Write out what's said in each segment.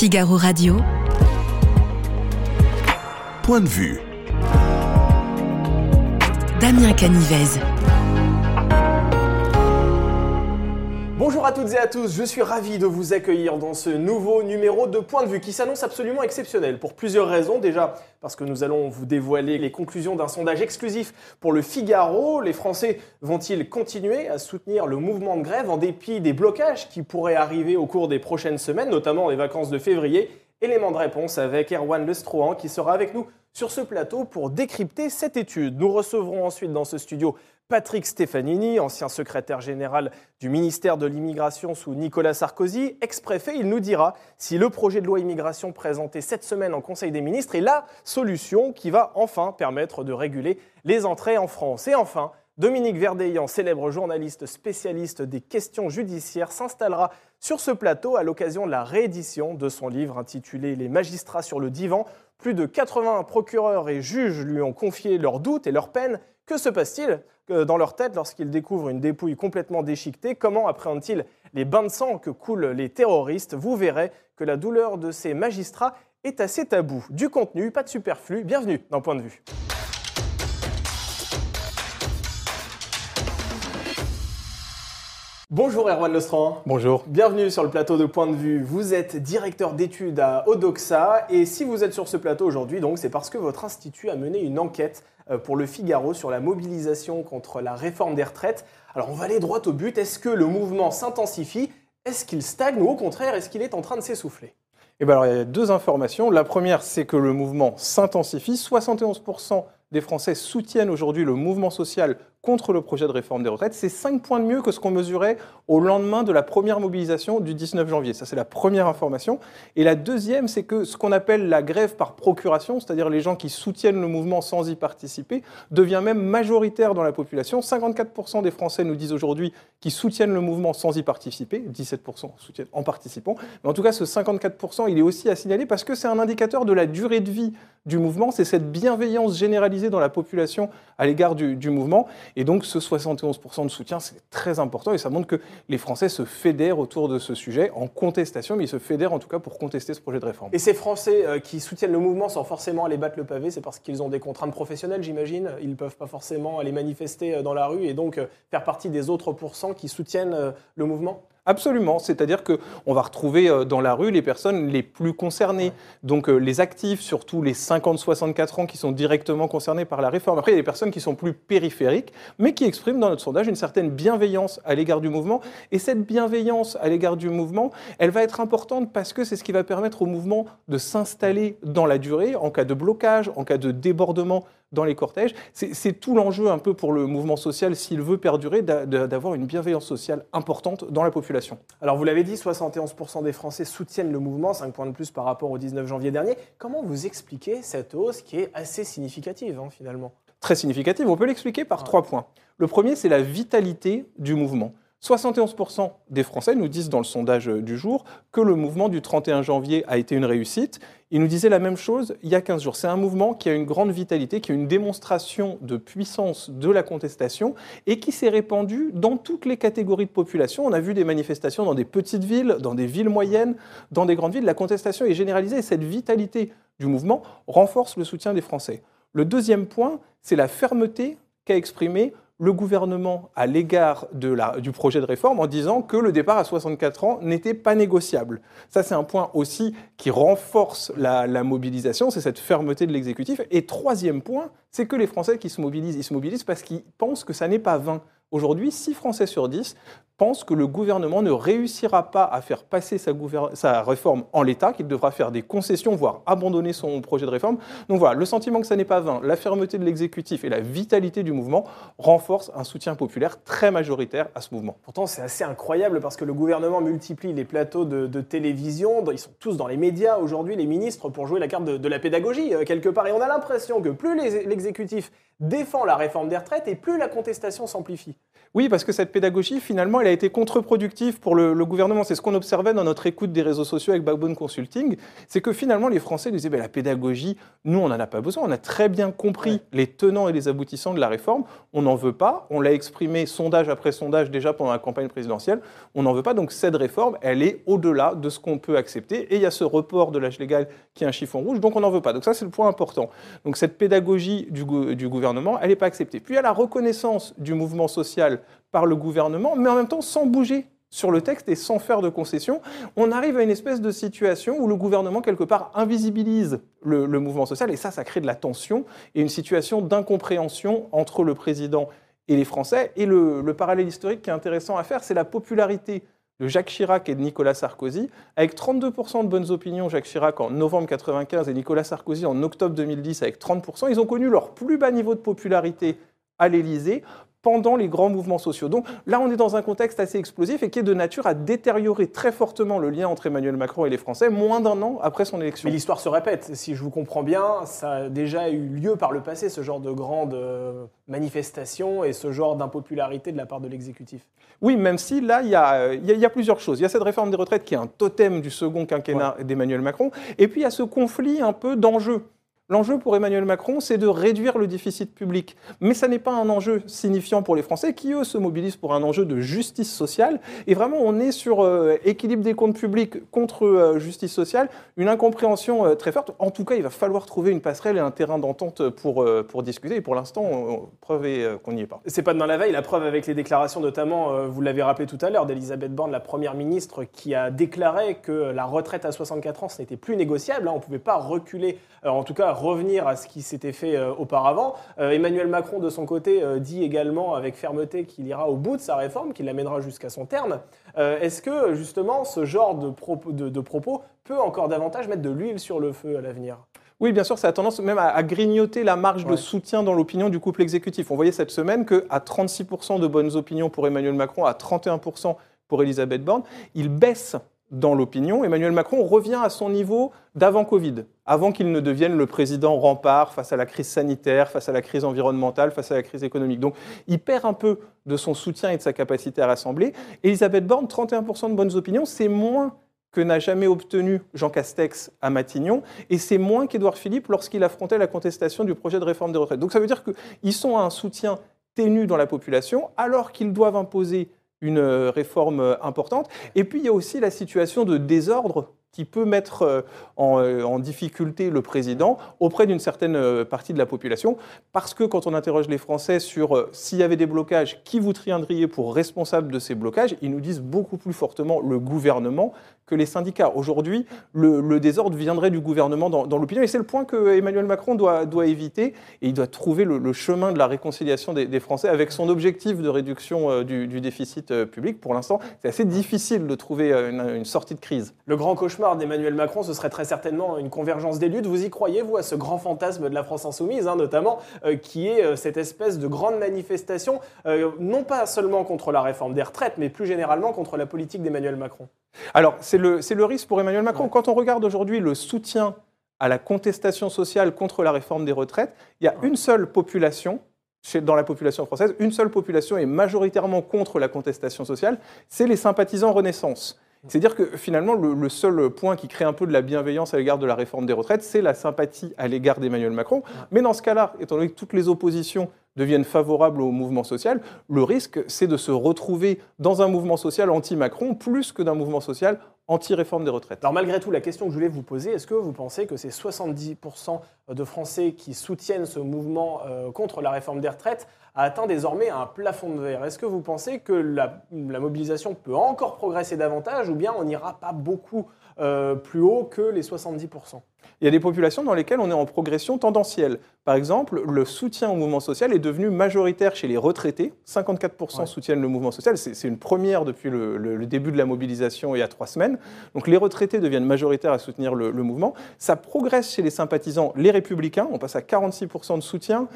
Figaro Radio. Point de vue. Damien Canivez. Bonjour à toutes et à tous, je suis ravi de vous accueillir dans ce nouveau numéro de Point de vue qui s'annonce absolument exceptionnel pour plusieurs raisons. Déjà parce que nous allons vous dévoiler les conclusions d'un sondage exclusif pour le Figaro. Les Français vont-ils continuer à soutenir le mouvement de grève en dépit des blocages qui pourraient arriver au cours des prochaines semaines, notamment les vacances de février? Élément de réponse avec Erwan Lestrohan qui sera avec nous sur ce plateau pour décrypter cette étude. Nous recevrons ensuite dans ce studio Patrick Stefanini, ancien secrétaire général du ministère de l'Immigration sous Nicolas Sarkozy, ex-préfet, il nous dira si le projet de loi immigration présenté cette semaine en Conseil des ministres est la solution qui va enfin permettre de réguler les entrées en France. Et enfin, Dominique Verdeillan, célèbre journaliste spécialiste des questions judiciaires, s'installera sur ce plateau à l'occasion de la réédition de son livre intitulé Les magistrats sur le divan. Plus de 80 procureurs et juges lui ont confié leurs doutes et leurs peines. Que se passe-t-il? Dans leur tête lorsqu'ils découvrent une dépouille complètement déchiquetée Comment appréhendent-ils les bains de sang que coulent les terroristes? Vous verrez que la douleur de ces magistrats est assez tabou. Du contenu, pas de superflu. Bienvenue dans Point de vue. Bonjour Erwan Lestran. Bonjour. Bienvenue sur le plateau de Point de Vue. Vous êtes directeur d'études à Odoxa et si vous êtes sur ce plateau aujourd'hui, donc c'est parce que votre institut a mené une enquête euh, pour le Figaro sur la mobilisation contre la réforme des retraites. Alors on va aller droit au but. Est-ce que le mouvement s'intensifie? Est-ce qu'il stagne ou au contraire est-ce qu'il est en train de s'essouffler? Eh bien alors, il y a deux informations. La première, c'est que le mouvement s'intensifie. 71% des Français soutiennent aujourd'hui le mouvement social contre le projet de réforme des retraites. C'est 5 points de mieux que ce qu'on mesurait au lendemain de la première mobilisation du 19 janvier. Ça, c'est la première information. Et la deuxième, c'est que ce qu'on appelle la grève par procuration, c'est-à-dire les gens qui soutiennent le mouvement sans y participer, devient même majoritaire dans la population. 54% des Français nous disent aujourd'hui qu'ils soutiennent le mouvement sans y participer, 17% soutiennent en participant. Mais en tout cas, ce 54%, il est aussi à signaler parce que c'est un indicateur de la durée de vie du mouvement. C'est cette bienveillance généralisée dans la population à l'égard du, du mouvement. Et donc ce 71% de soutien, c'est très important et ça montre que les Français se fédèrent autour de ce sujet en contestation, mais ils se fédèrent en tout cas pour contester ce projet de réforme. Et ces Français euh, qui soutiennent le mouvement sans forcément aller battre le pavé, c'est parce qu'ils ont des contraintes professionnelles, j'imagine. Ils ne peuvent pas forcément aller manifester euh, dans la rue et donc euh, faire partie des autres pourcents qui soutiennent le mouvement? Absolument, c'est-à-dire qu'on va retrouver euh, dans la rue les personnes les plus concernées, donc euh, les actifs, surtout les 50-64 ans qui sont directement concernés par la réforme. Après, il y a des personnes qui sont plus périphériques, mais qui expriment dans notre sondage une certaine bienveillance à l'égard du mouvement. Et cette bienveillance à l'égard du mouvement, elle va être importante parce que c'est ce qui va permettre au mouvement de s'installer dans la durée en cas de blocage, en cas de débordement dans les cortèges. C'est tout l'enjeu un peu pour le mouvement social, s'il veut perdurer, d'avoir une bienveillance sociale importante dans la population. Alors vous l'avez dit, 71% des Français soutiennent le mouvement, 5 points de plus par rapport au 19 janvier dernier. Comment vous expliquez cette hausse qui est assez significative hein, finalement? Très significative, on peut l'expliquer par trois points. Le premier, c'est la vitalité du mouvement. 71% des Français nous disent dans le sondage du jour que le mouvement du 31 janvier a été une réussite. Ils nous disaient la même chose il y a 15 jours. C'est un mouvement qui a une grande vitalité, qui a une démonstration de puissance de la contestation et qui s'est répandu dans toutes les catégories de population. On a vu des manifestations dans des petites villes, dans des villes moyennes, dans des grandes villes. La contestation est généralisée et cette vitalité du mouvement renforce le soutien des Français. Le deuxième point, c'est la fermeté qu'a exprimée le gouvernement à l'égard du projet de réforme en disant que le départ à 64 ans n'était pas négociable. Ça, c'est un point aussi qui renforce la, la mobilisation, c'est cette fermeté de l'exécutif. Et troisième point, c'est que les Français qui se mobilisent, ils se mobilisent parce qu'ils pensent que ça n'est pas vain. Aujourd'hui, 6 Français sur 10 pensent que le gouvernement ne réussira pas à faire passer sa, réforme en l'état, qu'il devra faire des concessions, voire abandonner son projet de réforme. Donc voilà, le sentiment que ça n'est pas vain, la fermeté de l'exécutif et la vitalité du mouvement renforcent un soutien populaire très majoritaire à ce mouvement. Pourtant, c'est assez incroyable parce que le gouvernement multiplie les plateaux de, télévision, ils sont tous dans les médias aujourd'hui, les ministres, pour jouer la carte de, la pédagogie, euh, quelque part. Et on a l'impression que plus l'exécutif défend la réforme des retraites et plus la contestation s'amplifie. Oui, parce que cette pédagogie, finalement, elle a été contre-productive pour le, gouvernement. C'est ce qu'on observait dans notre écoute des réseaux sociaux avec Backbone Consulting. C'est que finalement, les Français disaient, ben, la pédagogie, nous, on n'en a pas besoin. On a très bien compris les tenants et les aboutissants de la réforme. On n'en veut pas. On l'a exprimé sondage après sondage déjà pendant la campagne présidentielle. On n'en veut pas. Donc cette réforme, elle est au-delà de ce qu'on peut accepter. Et il y a ce report de l'âge légal qui est un chiffon rouge. Donc on n'en veut pas. Donc ça, c'est le point important. Donc cette pédagogie du, du gouvernement, elle n'est pas acceptée. Puis il y a la reconnaissance du mouvement social par le gouvernement, mais en même temps sans bouger sur le texte et sans faire de concessions, on arrive à une espèce de situation où le gouvernement, quelque part, invisibilise le, mouvement social, et ça, ça crée de la tension et une situation d'incompréhension entre le président et les Français. Et le, le parallèle historique qui est intéressant à faire, c'est la popularité de Jacques Chirac et de Nicolas Sarkozy, avec 32% de bonnes opinions, Jacques Chirac en novembre 1995 et Nicolas Sarkozy en octobre 2010 avec 30%, ils ont connu leur plus bas niveau de popularité à l'Élysée pendant les grands mouvements sociaux. Donc là, on est dans un contexte assez explosif et qui est de nature à détériorer très fortement le lien entre Emmanuel Macron et les Français, moins d'un an après son élection. Mais l'histoire se répète. Si je vous comprends bien, ça a déjà eu lieu par le passé, ce genre de grandes euh, manifestations et ce genre d'impopularité de la part de l'exécutif. Oui, même si là, il y, a, il y, a, plusieurs choses. Il y a cette réforme des retraites qui est un totem du second quinquennat d'Emmanuel Macron, et puis il y a ce conflit un peu d'enjeux. L'enjeu pour Emmanuel Macron, c'est de réduire le déficit public. Mais ça n'est pas un enjeu signifiant pour les Français qui, eux, se mobilisent pour un enjeu de justice sociale. Et vraiment, on est sur euh, équilibre des comptes publics contre euh, justice sociale, une incompréhension euh, très forte. En tout cas, il va falloir trouver une passerelle et un terrain d'entente pour, pour discuter. Et pour l'instant, preuve est qu'on n'y est pas. C'est pas demain la veille. La preuve avec les déclarations, notamment, vous l'avez rappelé tout à l'heure, d'Elisabeth Borne, la première ministre, qui a déclaré que la retraite à 64 ans, ce n'était plus négociable. Hein. On ne pouvait pas reculer, en tout cas revenir à ce qui s'était fait euh, auparavant. Euh, Emmanuel Macron, de son côté, euh, dit également avec fermeté qu'il ira au bout de sa réforme, qu'il l'amènera jusqu'à son terme. Est-ce que, justement, ce genre de, propos, de, propos peut encore davantage mettre de l'huile sur le feu à l'avenir? Oui, bien sûr, ça a tendance même à, grignoter la marge de soutien dans l'opinion du couple exécutif. On voyait cette semaine qu'à 36% de bonnes opinions pour Emmanuel Macron, à 31% pour Elisabeth Borne, il baisse dans l'opinion, Emmanuel Macron revient à son niveau d'avant Covid, avant qu'il ne devienne le président rempart face à la crise sanitaire, face à la crise environnementale, face à la crise économique. Donc il perd un peu de son soutien et de sa capacité à rassembler. Elisabeth Borne, 31% de bonnes opinions, c'est moins que n'a jamais obtenu Jean Castex à Matignon, et c'est moins qu'Édouard Philippe lorsqu'il affrontait la contestation du projet de réforme des retraites. Donc ça veut dire qu'ils sont à un soutien ténu dans la population, alors qu'ils doivent imposer une euh, réforme euh, importante. Et puis il y a aussi la situation de désordre qui peut mettre euh, en, difficulté le président auprès d'une certaine partie de la population, parce que quand on interroge les Français sur s'il y avait des blocages, qui vous triendriez pour responsable de ces blocages, ils nous disent beaucoup plus fortement le gouvernement que les syndicats. Aujourd'hui, le, désordre viendrait du gouvernement dans, l'opinion, et c'est le point que Emmanuel Macron doit, éviter, et il doit trouver le, chemin de la réconciliation des, Français avec son objectif de réduction euh, du, déficit euh, public. Pour l'instant, c'est assez difficile de trouver euh, une, sortie de crise. Le grand cauchemar d'Emmanuel Macron, ce serait très certainement une convergence des luttes. Vous y croyez, vous, à ce grand fantasme de la France insoumise, hein, notamment, qui est cette espèce de grande manifestation, non pas seulement contre la réforme des retraites, mais plus généralement contre la politique d'Emmanuel Macron? Alors, c'est le, risque pour Emmanuel Macron. Quand on regarde aujourd'hui le soutien à la contestation sociale contre la réforme des retraites, il y a une seule population dans la population française, une seule population est majoritairement contre la contestation sociale, c'est les sympathisants Renaissance. C'est-à-dire que finalement, le, seul point qui crée un peu de la bienveillance à l'égard de la réforme des retraites, c'est la sympathie à l'égard d'Emmanuel Macron. Mais dans ce cas-là, étant donné que toutes les oppositions deviennent favorables au mouvement social, le risque, c'est de se retrouver dans un mouvement social anti-Macron plus que d'un mouvement social anti-réforme des retraites. Alors malgré tout, la question que je voulais vous poser, est-ce que vous pensez que ces 70% de Français qui soutiennent ce mouvement euh, contre la réforme des retraites a atteint désormais un plafond de verre? Est-ce que vous pensez que la, mobilisation peut encore progresser davantage ou bien on n'ira pas beaucoup euh, plus haut que les 70% il y a des populations dans lesquelles on est en progression tendancielle. Par exemple, le soutien au mouvement social est devenu majoritaire chez les retraités. 54% soutiennent le mouvement social. C'est une première depuis le, début de la mobilisation il y a trois semaines. Donc les retraités deviennent majoritaires à soutenir le, mouvement. Ça progresse chez les sympathisants, les républicains. On passe à 46% de soutien.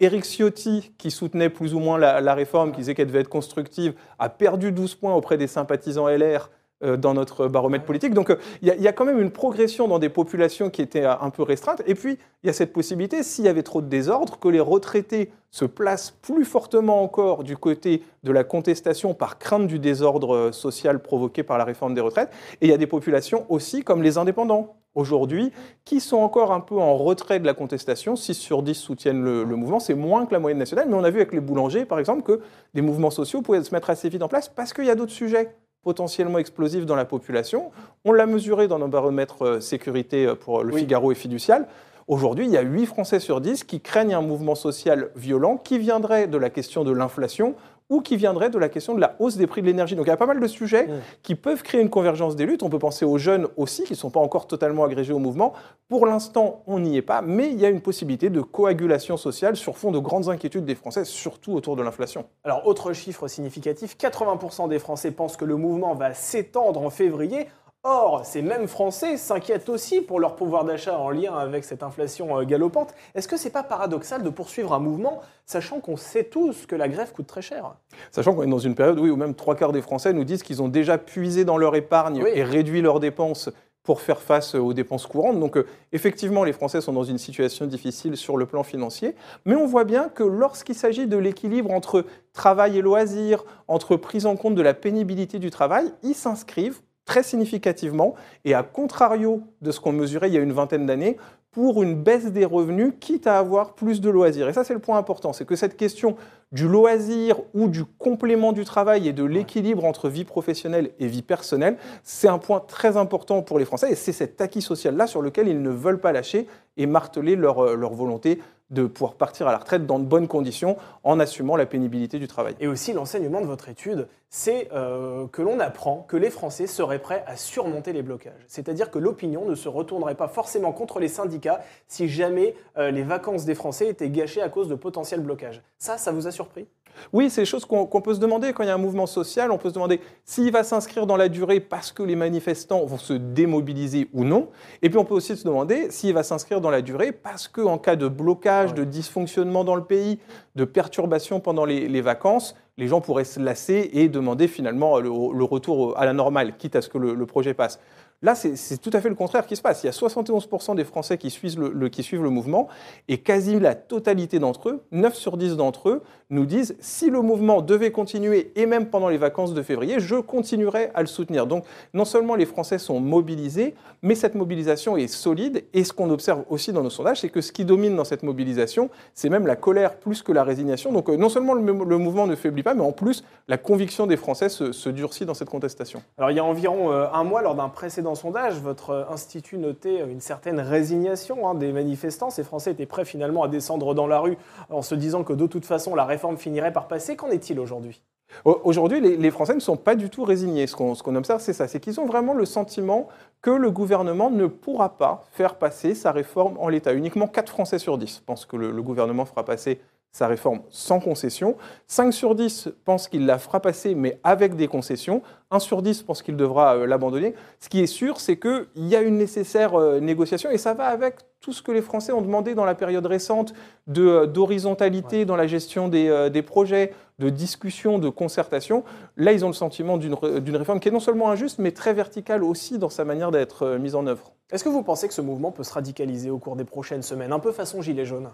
Éric Ciotti, qui soutenait plus ou moins la, la réforme, qui disait qu'elle devait être constructive, a perdu 12 points auprès des sympathisants LR dans notre baromètre politique. Donc il y, a quand même une progression dans des populations qui étaient un peu restreintes. Et puis il y a cette possibilité, s'il y avait trop de désordre, que les retraités se placent plus fortement encore du côté de la contestation par crainte du désordre social provoqué par la réforme des retraites. Et il y a des populations aussi comme les indépendants aujourd'hui, qui sont encore un peu en retrait de la contestation. 6 sur 10 soutiennent le, mouvement, c'est moins que la moyenne nationale, mais on a vu avec les boulangers, par exemple, que des mouvements sociaux pouvaient se mettre assez vite en place parce qu'il y a d'autres sujets potentiellement explosifs dans la population. On l'a mesuré dans nos baromètres euh, sécurité euh, pour le Figaro et Fiducial. Aujourd'hui, il y a 8 Français sur 10 qui craignent un mouvement social violent qui viendrait de la question de l'inflation ou qui viendrait de la question de la hausse des prix de l'énergie. Donc il y a pas mal de sujets mmh. qui peuvent créer une convergence des luttes. On peut penser aux jeunes aussi, qui ne sont pas encore totalement agrégés au mouvement. Pour l'instant, on n'y est pas, mais il y a une possibilité de coagulation sociale sur fond de grandes inquiétudes des Français, surtout autour de l'inflation. Alors autre chiffre significatif, 80% des Français pensent que le mouvement va s'étendre en février. Or, ces mêmes Français s'inquiètent aussi pour leur pouvoir d'achat en lien avec cette inflation euh, galopante. Est-ce que c'est pas paradoxal de poursuivre un mouvement, sachant qu'on sait tous que la grève coûte très cher? Sachant qu'on est dans une période oui, où même trois quarts des Français nous disent qu'ils ont déjà puisé dans leur épargne et réduit leurs dépenses pour faire face aux dépenses courantes. Donc euh, effectivement, les Français sont dans une situation difficile sur le plan financier, mais on voit bien que lorsqu'il s'agit de l'équilibre entre travail et loisirs, entre prise en compte de la pénibilité du travail, ils s'inscrivent très significativement, et à contrario de ce qu'on mesurait il y a une vingtaine d'années, pour une baisse des revenus, quitte à avoir plus de loisirs. Et ça, c'est le point important, c'est que cette question du loisir ou du complément du travail et de l'équilibre entre vie professionnelle et vie personnelle, c'est un point très important pour les Français, et c'est cet acquis social-là sur lequel ils ne veulent pas lâcher et marteler leur, euh, leur volonté de pouvoir partir à la retraite dans de bonnes conditions en assumant la pénibilité du travail. Et aussi l'enseignement de votre étude, c'est euh, que l'on apprend que les Français seraient prêts à surmonter les blocages. C'est-à-dire que l'opinion ne se retournerait pas forcément contre les syndicats si jamais euh, les vacances des Français étaient gâchées à cause de potentiels blocages. Ça, ça vous a surpris? Oui, c'est des choses qu'on peut se demander quand il y a un mouvement social. On peut se demander s'il va s'inscrire dans la durée parce que les manifestants vont se démobiliser ou non. Et puis on peut aussi se demander s'il va s'inscrire dans la durée parce qu'en cas de blocage, de dysfonctionnement dans le pays, de perturbation pendant les, vacances, les gens pourraient se lasser et demander finalement le, retour à la normale, quitte à ce que le projet passe. Là, c'est tout à fait le contraire qui se passe. Il y a 71% des Français qui suivent le, qui suivent le mouvement et quasi la totalité d'entre eux, 9 sur 10 d'entre eux, nous disent si le mouvement devait continuer et même pendant les vacances de février, je continuerai à le soutenir. Donc, non seulement les Français sont mobilisés, mais cette mobilisation est solide. Et ce qu'on observe aussi dans nos sondages, c'est que ce qui domine dans cette mobilisation, c'est même la colère plus que la résignation. Donc, euh, non seulement le, mouvement ne faiblit pas, mais en plus, la conviction des Français se, durcit dans cette contestation. Alors, il y a environ euh, un mois, lors d'un précédent sondage, votre institut notait une certaine résignation hein, des manifestants. Ces Français étaient prêts finalement à descendre dans la rue en se disant que de toute façon la réforme finirait par passer. Qu'en est-il aujourd'hui? Aujourd'hui, les, Français ne sont pas du tout résignés. Ce qu'on observe, c'est ça, c'est qu'ils ont vraiment le sentiment que le gouvernement ne pourra pas faire passer sa réforme en l'état. Uniquement 4 Français sur 10 pensent que le gouvernement fera passer sa réforme sans concession. 5 sur 10 pensent qu'il la fera passer, mais avec des concessions. 1 sur 10 pense qu'il devra euh, l'abandonner. Ce qui est sûr, c'est qu'il y a une nécessaire euh, négociation, et ça va avec tout ce que les Français ont demandé dans la période récente euh, d'horizontalité dans la gestion des, des, projets, de discussion, de concertation. Là, ils ont le sentiment d'une réforme qui est non seulement injuste, mais très verticale aussi dans sa manière d'être mise en œuvre. Est-ce que vous pensez que ce mouvement peut se radicaliser au cours des prochaines semaines, un peu façon gilet jaune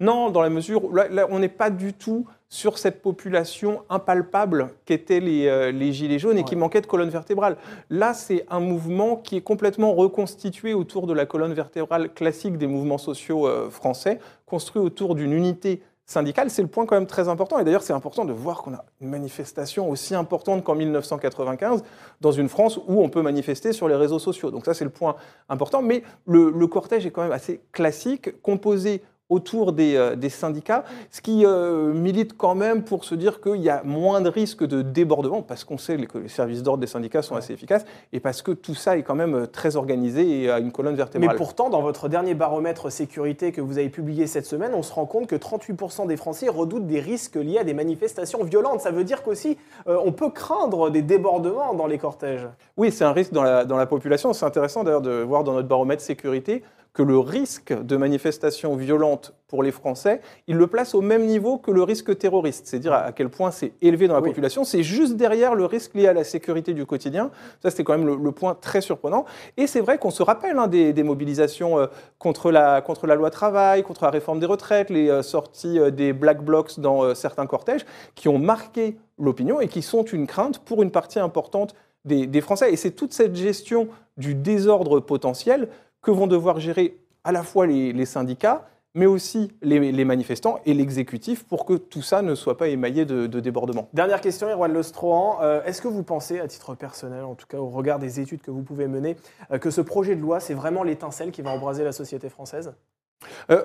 non, dans la mesure où on n'est pas du tout sur cette population impalpable qu'étaient les, euh, Gilets jaunes et qui manquait de colonne vertébrale. Là, c'est un mouvement qui est complètement reconstitué autour de la colonne vertébrale classique des mouvements sociaux euh, français, construit autour d'une unité syndicale. C'est le point quand même très important. Et d'ailleurs, c'est important de voir qu'on a une manifestation aussi importante qu'en 1995 dans une France où on peut manifester sur les réseaux sociaux. Donc ça, c'est le point important. Mais le, le cortège est quand même assez classique, composé autour des, euh, des, syndicats, ce qui euh, milite quand même pour se dire qu'il y a moins de risques de débordement, parce qu'on sait que les services d'ordre des syndicats sont assez efficaces, et parce que tout ça est quand même euh, très organisé et a une colonne vertébrale. Mais pourtant, dans votre dernier baromètre sécurité que vous avez publié cette semaine, on se rend compte que 38% des Français redoutent des risques liés à des manifestations violentes. Ça veut dire qu'aussi, on peut craindre des débordements dans les cortèges. Oui, c'est un risque dans la, dans la population. C'est intéressant d'ailleurs de voir dans notre baromètre sécurité que le risque de manifestations violentes pour les Français, il le place au même niveau que le risque terroriste. C'est dire à quel point c'est élevé dans la population. C'est juste derrière le risque lié à la sécurité du quotidien. Ça, c'était quand même le, point très surprenant. Et c'est vrai qu'on se rappelle hein, des, mobilisations euh, contre, la, contre la loi travail, contre la réforme des retraites, les euh, sorties euh, des black blocs dans certains cortèges, qui ont marqué l'opinion et qui sont une crainte pour une partie importante des, Français. Et c'est toute cette gestion du désordre potentiel que vont devoir gérer à la fois les syndicats, mais aussi les, manifestants et l'exécutif pour que tout ça ne soit pas émaillé de, débordements. Dernière question, Erwan Lostrohan. Euh, est-ce que vous pensez, à titre personnel, en tout cas au regard des études que vous pouvez mener, euh, que ce projet de loi, c'est vraiment l'étincelle qui va embraser la société française? Euh,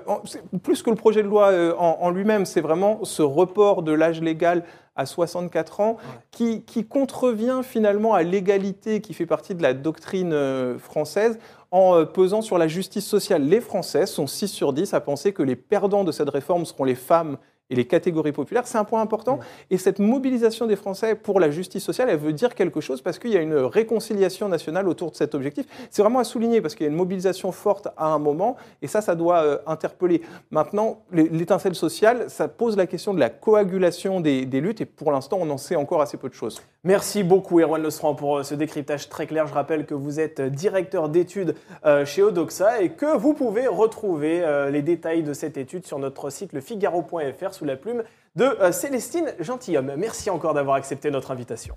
plus que le projet de loi en, lui-même, c'est vraiment ce report de l'âge légal à 64 ans qui, qui, contrevient finalement à l'égalité qui fait partie de la doctrine française en euh, pesant sur la justice sociale. Les Français sont 6 sur 10 à penser que les perdants de cette réforme seront les femmes et les catégories populaires, c'est un point important. Et cette mobilisation des Français pour la justice sociale, elle veut dire quelque chose parce qu'il y a une réconciliation nationale autour de cet objectif. C'est vraiment à souligner parce qu'il y a une mobilisation forte à un moment et ça, ça doit euh, interpeller. Maintenant, l'étincelle sociale, ça pose la question de la coagulation des, luttes et pour l'instant, on en sait encore assez peu de choses. Merci beaucoup, Erwan Lestran, pour euh, ce décryptage très clair. Je rappelle que vous êtes directeur d'études euh, chez Odoxa et que vous pouvez retrouver les détails de cette étude sur notre site lefigaro.fr sous la plume de euh, Célestine Gentilhomme. Merci encore d'avoir accepté notre invitation.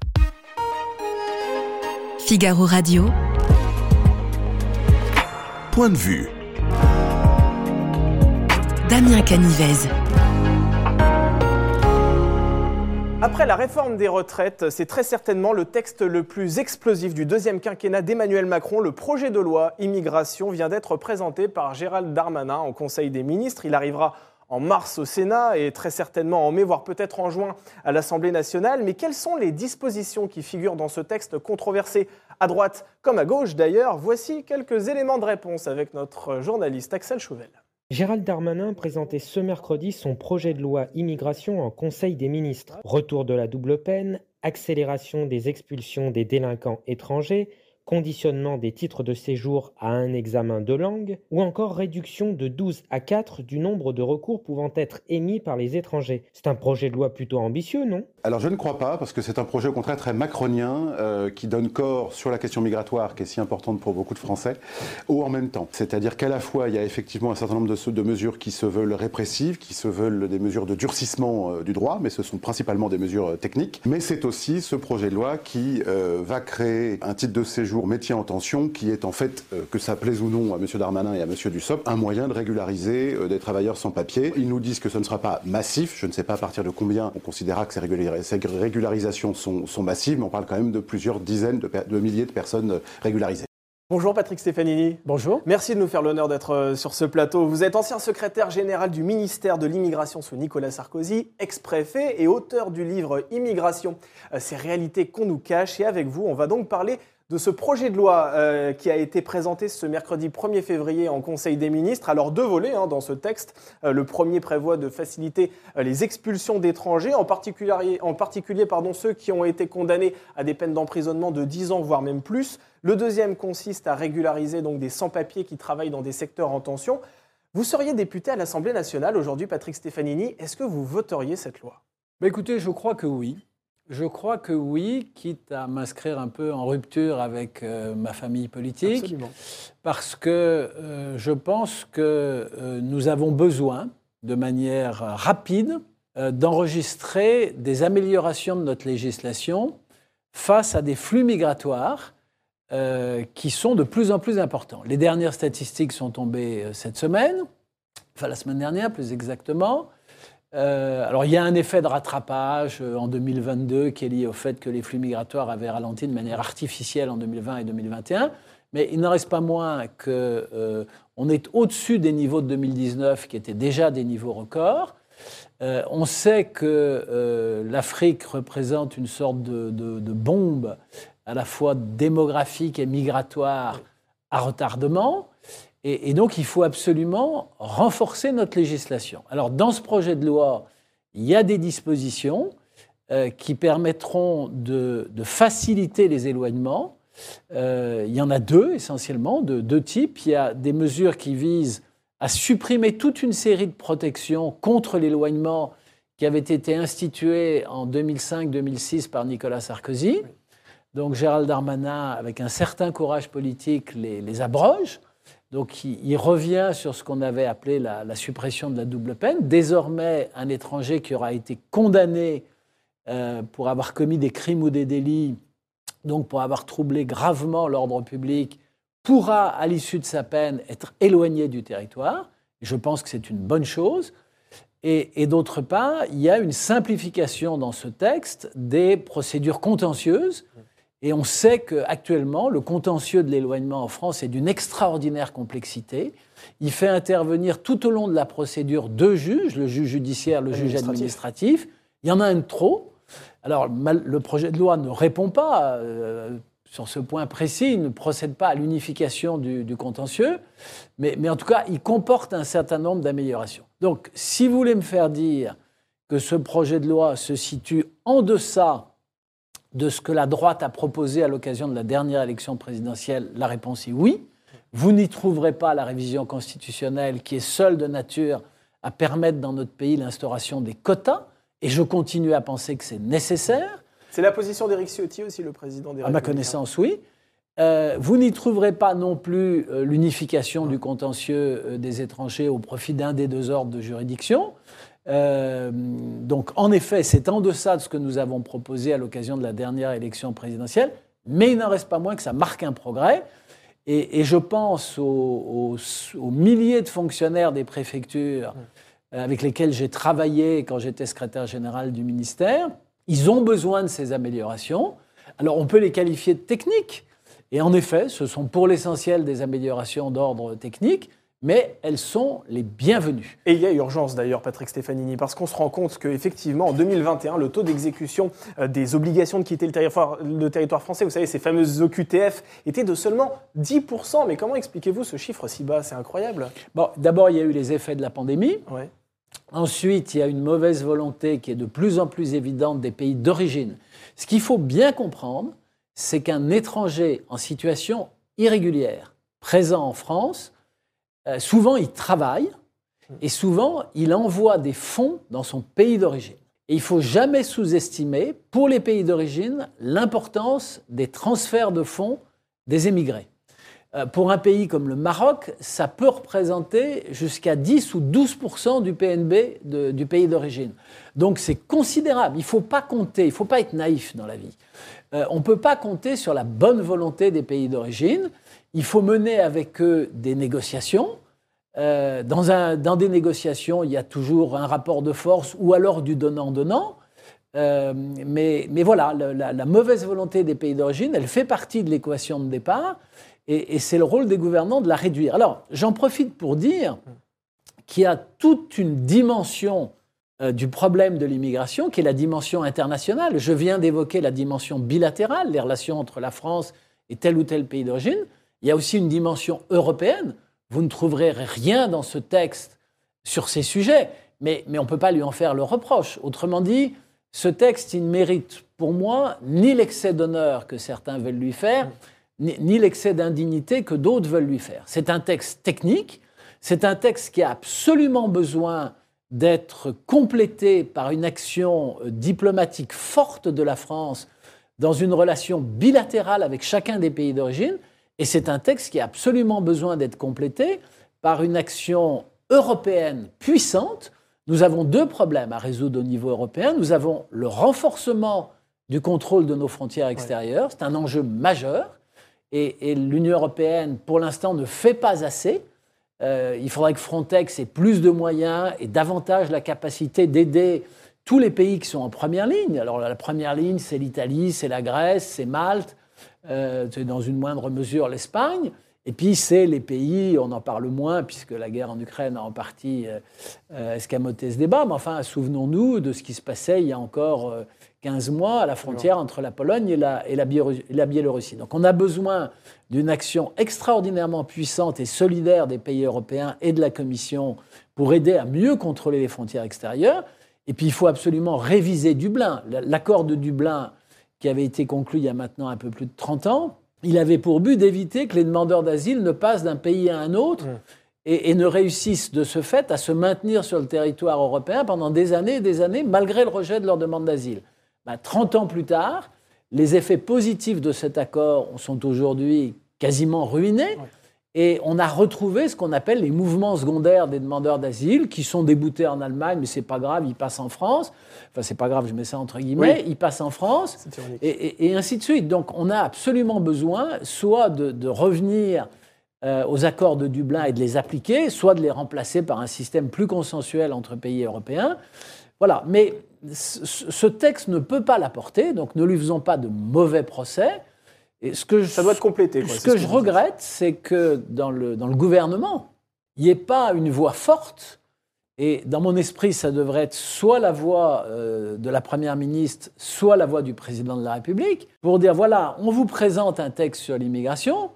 Figaro Radio. Point de vue. Damien Canivez. Après la réforme des retraites, c'est très certainement le texte le plus explosif du deuxième quinquennat d'Emmanuel Macron. Le projet de loi immigration vient d'être présenté par Gérald Darmanin en Conseil des ministres. Il arrivera en mars au Sénat et très certainement en mai, voire peut-être en juin à l'Assemblée nationale. Mais quelles sont les dispositions qui figurent dans ce texte controversé à droite comme à gauche d'ailleurs? Voici quelques éléments de réponse avec notre journaliste Axel Chauvel. Gérald Darmanin présentait ce mercredi son projet de loi immigration en Conseil des ministres. Retour de la double peine, accélération des expulsions des délinquants étrangers, conditionnement des titres de séjour à un examen de langue, ou encore réduction de 12 à 4 du nombre de recours pouvant être émis par les étrangers. C'est un projet de loi plutôt ambitieux, non? Alors je ne crois pas, parce que c'est un projet au contraire très macronien, euh, qui donne corps sur la question migratoire, qui est si importante pour beaucoup de Français, ou en même temps. C'est-à-dire qu'à la fois, il y a effectivement un certain nombre de, mesures qui se veulent répressives, qui se veulent des mesures de durcissement euh, du droit, mais ce sont principalement des mesures euh, techniques. Mais c'est aussi ce projet de loi qui va créer un titre de séjour métier en tension, qui est en fait, euh, que ça plaise ou non à M. Darmanin et à M. Dussopt, un moyen de régulariser euh, des travailleurs sans papier. Ils nous disent que ce ne sera pas massif, je ne sais pas à partir de combien on considérera que ces, régularisations sont, massives, mais on parle quand même de plusieurs dizaines de, milliers de personnes euh, régularisées. Bonjour Patrick Stefanini. Bonjour. Merci de nous faire l'honneur d'être sur ce plateau. Vous êtes ancien secrétaire général du ministère de l'Immigration sous Nicolas Sarkozy, ex-préfet et auteur du livre Immigration, ces réalités qu'on nous cache. Et avec vous, on va donc parler de ce projet de loi euh, qui a été présenté ce mercredi 1er février en Conseil des ministres. Alors deux volets hein, dans ce texte. Euh, le premier prévoit de faciliter euh, les expulsions d'étrangers, en particulier, ceux qui ont été condamnés à des peines d'emprisonnement de 10 ans, voire même plus. Le deuxième consiste à régulariser donc des sans-papiers qui travaillent dans des secteurs en tension. Vous seriez député à l'Assemblée nationale aujourd'hui, Patrick Stefanini. Est-ce que vous voteriez cette loi? Bah Écoutez, je crois que oui. Je crois que oui, quitte à m'inscrire un peu en rupture avec euh, ma famille politique, Absolument. parce que euh, je pense que euh, nous avons besoin, de manière rapide, d'enregistrer des améliorations de notre législation face à des flux migratoires qui sont de plus en plus importants. Les dernières statistiques sont tombées cette semaine, enfin la semaine dernière plus exactement. Euh, alors il y a un effet de rattrapage euh, en 2022 qui est lié au fait que les flux migratoires avaient ralenti de manière artificielle en 2020 et 2021, mais il n'en reste pas moins qu'on euh, est au-dessus des niveaux de 2019 qui étaient déjà des niveaux records. on sait que l'Afrique représente une sorte de, de, bombe à la fois démographique et migratoire à retardement. Et, donc, il faut absolument renforcer notre législation. Alors, dans ce projet de loi, il y a des dispositions euh, qui permettront de, faciliter les éloignements. il y en a deux essentiellement, de deux types. Il y a des mesures qui visent à supprimer toute une série de protections contre l'éloignement qui avaient été instituées en 2005-2006 par Nicolas Sarkozy. Donc Gérald Darmanin, avec un certain courage politique, les, abroge. Donc il, revient sur ce qu'on avait appelé la, suppression de la double peine. Désormais, un étranger qui aura été condamné euh, pour avoir commis des crimes ou des délits, donc pour avoir troublé gravement l'ordre public, pourra, à l'issue de sa peine, être éloigné du territoire. Je pense que c'est une bonne chose. Et, et d'autre part, il y a une simplification dans ce texte des procédures contentieuses. Et on sait qu'actuellement, le contentieux de l'éloignement en France est d'une extraordinaire complexité. Il fait intervenir tout au long de la procédure deux juges, le juge judiciaire, le juge administratif. Il y en a un de trop. Alors, le projet de loi ne répond pas euh, sur ce point précis, il ne procède pas à l'unification du, contentieux, mais, en tout cas, il comporte un certain nombre d'améliorations. Donc, si vous voulez me faire dire que ce projet de loi se situe en deçà de ce que la droite a proposé à l'occasion de la dernière élection présidentielle, la réponse est oui. Vous n'y trouverez pas la révision constitutionnelle qui est seule de nature à permettre dans notre pays l'instauration des quotas, et je continue à penser que c'est nécessaire. C'est la position d'Éric Ciotti aussi, le président des À ma connaissance, oui. Euh, vous n'y trouverez pas non plus euh, l'unification du contentieux euh, des étrangers au profit d'un des deux ordres de juridiction. Donc, en effet, c'est en deçà de ce que nous avons proposé à l'occasion de la dernière élection présidentielle, mais il n'en reste pas moins que ça marque un progrès. Et, je pense aux, aux, milliers de fonctionnaires des préfectures avec lesquels j'ai travaillé quand j'étais secrétaire général du ministère ils ont besoin de ces améliorations. Alors on peut les qualifier de techniques. Et en effet, ce sont pour l'essentiel des améliorations d'ordre technique, mais elles sont les bienvenues. Et il y a urgence d'ailleurs, Patrick Stefanini, parce qu'on se rend compte qu'effectivement, en 2021, le taux d'exécution euh, des obligations de quitter le territoire, le territoire, français, vous savez, ces fameuses OQTF, était de seulement 10%. Mais comment expliquez-vous ce chiffre si bas? C'est incroyable. Bon, D'abord, il y a eu les effets de la pandémie. Ouais. Ensuite, il y a une mauvaise volonté qui est de plus en plus évidente des pays d'origine. Ce qu'il faut bien comprendre, c'est qu'un étranger en situation irrégulière, présent en France, euh, souvent il travaille et souvent il envoie des fonds dans son pays d'origine. Et il faut jamais sous-estimer, pour les pays d'origine, l'importance des transferts de fonds des émigrés. Euh, pour un pays comme le Maroc, ça peut représenter jusqu'à 10 ou 12% du PNB du pays d'origine. Donc c'est considérable. Il ne faut pas compter, il ne faut pas être naïf dans la vie. Euh, on ne peut pas compter sur la bonne volonté des pays d'origine. Il faut mener avec eux des négociations. Euh, dans, des négociations, il y a toujours un rapport de force ou alors du donnant-donnant. mais, voilà, la, la, mauvaise volonté des pays d'origine, elle fait partie de l'équation de départ. Et, c'est le rôle des gouvernants de la réduire. Alors, j'en profite pour dire qu'il y a toute une dimension euh, du problème de l'immigration qui est la dimension internationale. Je viens d'évoquer la dimension bilatérale, les relations entre la France et tel ou tel pays d'origine. Il y a aussi une dimension européenne. Vous ne trouverez rien dans ce texte sur ces sujets, mais, on ne peut pas lui en faire le reproche. Autrement dit, ce texte, ne mérite pour moi ni l'excès d'honneur que certains veulent lui faire, ni, l'excès d'indignité que d'autres veulent lui faire. C'est un texte technique, c'est un texte qui a absolument besoin d'être complété par une action euh, diplomatique forte de la France dans une relation bilatérale avec chacun des pays d'origine, et c'est un texte qui a absolument besoin d'être complété par une action européenne puissante. Nous avons deux problèmes à résoudre au niveau européen. Nous avons le renforcement du contrôle de nos frontières extérieures, c'est un enjeu majeur et, l'Union européenne, pour l'instant, ne fait pas assez. Euh, il faudrait que Frontex ait plus de moyens et davantage la capacité d'aider tous les pays qui sont en première ligne. Alors la première ligne, c'est l'Italie, c'est la Grèce, c'est Malte, c'est dans une moindre mesure l'Espagne. Et puis c'est les pays, on en parle moins puisque la guerre en Ukraine a en partie euh, escamoté ce débat, mais enfin souvenons-nous de ce qui se passait il y a encore 15 mois à la frontière entre la Pologne et la, et la, Biélorussie. Donc on a besoin d'une action extraordinairement puissante et solidaire des pays européens et de la Commission pour aider à mieux contrôler les frontières extérieures. Et puis il faut absolument réviser Dublin. L'accord de Dublin qui avait été conclu il y a maintenant un peu plus de 30 ans, il avait pour but d'éviter que les demandeurs d'asile ne passent d'un pays à un autre Mm. et, et ne réussissent de ce fait à se maintenir sur le territoire européen pendant des années et des années, malgré le rejet de leur demande d'asile. Ben, 30 ans plus tard, les effets positifs de cet accord sont aujourd'hui quasiment ruinés. Et on a retrouvé ce qu'on appelle les mouvements secondaires des demandeurs d'asile, qui sont déboutés en Allemagne, mais c'est pas grave, ils passent en France. Enfin, c'est pas grave, je mets ça entre guillemets. Ils passent en France. Et, et- et ainsi de suite. Donc on a absolument besoin soit de, de revenir euh, aux accords de Dublin et de les appliquer, soit de les remplacer par un système plus consensuel entre pays européens. Voilà. Mais ce texte ne peut pas l'apporter, donc ne lui faisons pas de mauvais procès. Et ce que je, Ça doit être complété. quoi, ce c'est que ce je regrette, c'est que dans le, dans le gouvernement, il n'y ait pas une voix forte. Et dans mon esprit, ça devrait être soit la voix euh, de la Première ministre, soit la voix du Président de la République, pour dire, voilà, on vous présente un texte sur l'immigration,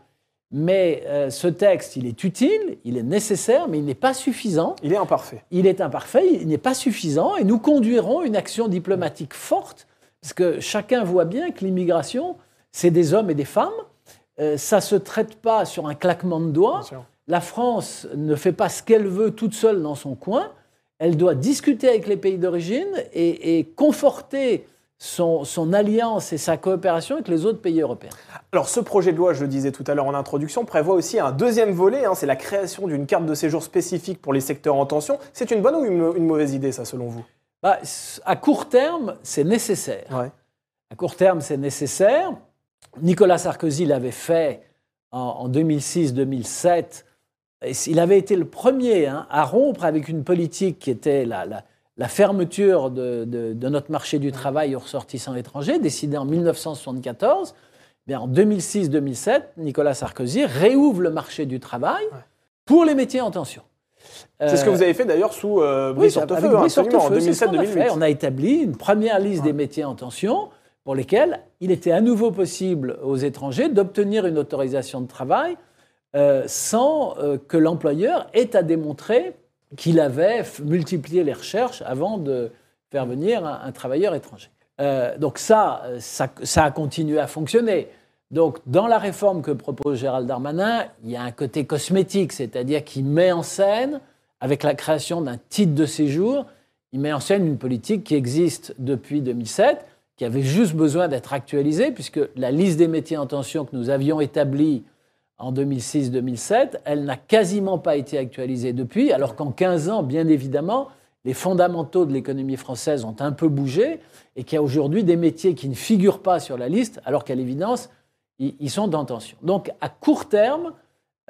mais euh, ce texte, il est utile, il est nécessaire, mais il n'est pas suffisant. Il est imparfait. Il est imparfait, il n'est pas suffisant, et nous conduirons une action diplomatique forte, parce que chacun voit bien que l'immigration, c'est des hommes et des femmes. Euh, ça ne se traite pas sur un claquement de doigts. La France ne fait pas ce qu'elle veut toute seule dans son coin. Elle doit discuter avec les pays d'origine et, et conforter son, son alliance et sa coopération avec les autres pays européens. Alors, ce projet de loi, je le disais tout à l'heure en introduction, prévoit aussi un deuxième volet. hein, c'est la création d'une carte de séjour spécifique pour les secteurs en tension. C'est une bonne ou une, une mauvaise idée, ça, selon vous? Bah, à court terme, c'est nécessaire. Ouais. À court terme, c'est nécessaire. Nicolas Sarkozy l'avait fait en, en 2006-2007. Et Il avait été le premier hein, à rompre avec une politique qui était la, la- la fermeture de, de- de notre marché du travail aux ressortissants étrangers, décidée en 1974. Bien, en 2006-2007, Nicolas Sarkozy réouvre le marché du travail pour les métiers en tension. C'est ce que Euh, vous avez fait d'ailleurs sous euh, oui, Brice avec Hortefeux, hein, Brice en Hortefeux, c'est ce qu'on a 2007-2008. fait. On a établi une première liste des métiers en tension pour lesquels il était à nouveau possible aux étrangers d'obtenir une autorisation de travail euh, sans euh, que l'employeur ait à démontrer qu'il avait multiplié les recherches avant de faire venir un, travailleur étranger. Euh, donc ça, ça, ça a continué à fonctionner. Donc dans la réforme que propose Gérald Darmanin, il y a un côté cosmétique, c'est-à-dire qu'il met en scène, avec la création d'un titre de séjour, il met en scène une politique qui existe depuis 2007, qui avait juste besoin d'être actualisée, puisque la liste des métiers en tension que nous avions établie en 2006-2007, elle n'a quasiment pas été actualisée depuis, alors qu'en 15 ans, bien évidemment, les fondamentaux de l'économie française ont un peu bougé et qu'il y a aujourd'hui des métiers qui ne figurent pas sur la liste, alors qu'à l'évidence, ils sont en tension. Donc, à court terme,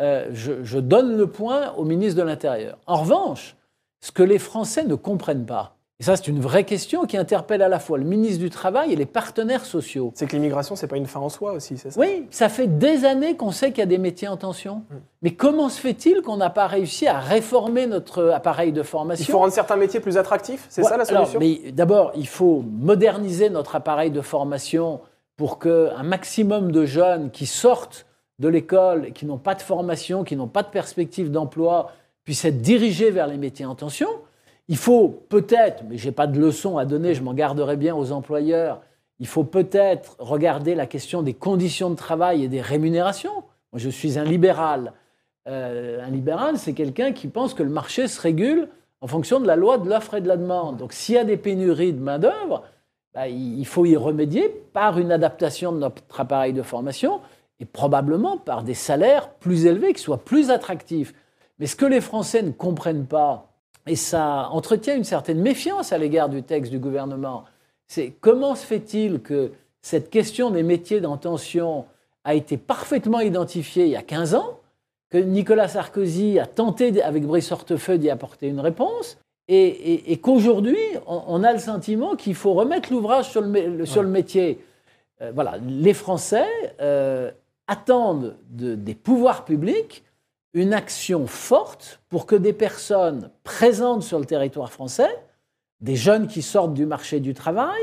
euh, je donne le point au ministre de l'Intérieur. En revanche, ce que les Français ne comprennent pas, et ça c'est une vraie question qui interpelle à la fois le ministre du Travail et les partenaires sociaux. C'est que l'immigration, c'est pas une fin en soi aussi, c'est ça? Oui, ça fait des années qu'on sait qu'il y a des métiers en tension. Mais comment se fait-il qu'on n'a pas réussi à réformer notre appareil de Il formation faut rendre certains métiers plus attractifs, c'est ça la Ouais, alors, solution? mais D'abord, il faut moderniser notre appareil de formation pour qu'un maximum de jeunes qui sortent de l'école, qui n'ont pas de formation, qui n'ont pas de perspective d'emploi, puissent être dirigés vers les métiers en tension. Il faut peut-être, mais je n'ai pas de leçon à donner, je m'en garderai bien aux employeurs, il faut peut-être regarder la question des conditions de travail et des rémunérations. Moi, je suis un libéral. Euh, un libéral, c'est quelqu'un qui pense que le marché se régule en fonction de la loi de l'offre et de la demande. Donc s'il y a des pénuries de main-d'œuvre, bah, il il faut y remédier par une adaptation de notre appareil de formation et probablement par des salaires plus élevés, qui soient plus attractifs. Mais ce que les Français ne comprennent pas, et ça entretient une certaine méfiance à l'égard du texte du gouvernement, c'est comment se fait-il que cette question des métiers en tension a été parfaitement identifiée il y a 15 ans, que Nicolas Sarkozy a tenté avec Brice Hortefeux d'y apporter une réponse, et, et- et qu'aujourd'hui, on, on a le sentiment qu'il faut remettre l'ouvrage sur le, sur le métier. Euh, voilà, les Français euh, attendent de- des pouvoirs publics une action forte pour que des personnes présentes sur le territoire français, des jeunes qui sortent du marché du travail,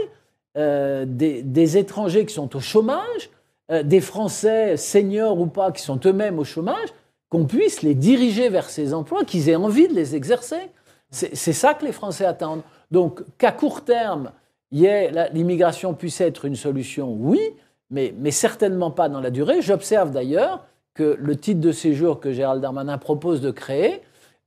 euh, des, étrangers qui sont au chômage, euh, des Français seniors ou pas qui sont eux-mêmes au chômage, qu'on puisse les diriger vers ces emplois, qu'ils aient envie de les exercer. C'est ça que les Français attendent. Donc qu'à court terme, l'immigration puisse être une solution, oui, mais certainement pas dans la durée. J'observe d'ailleurs que le titre de séjour que Gérald Darmanin propose de créer,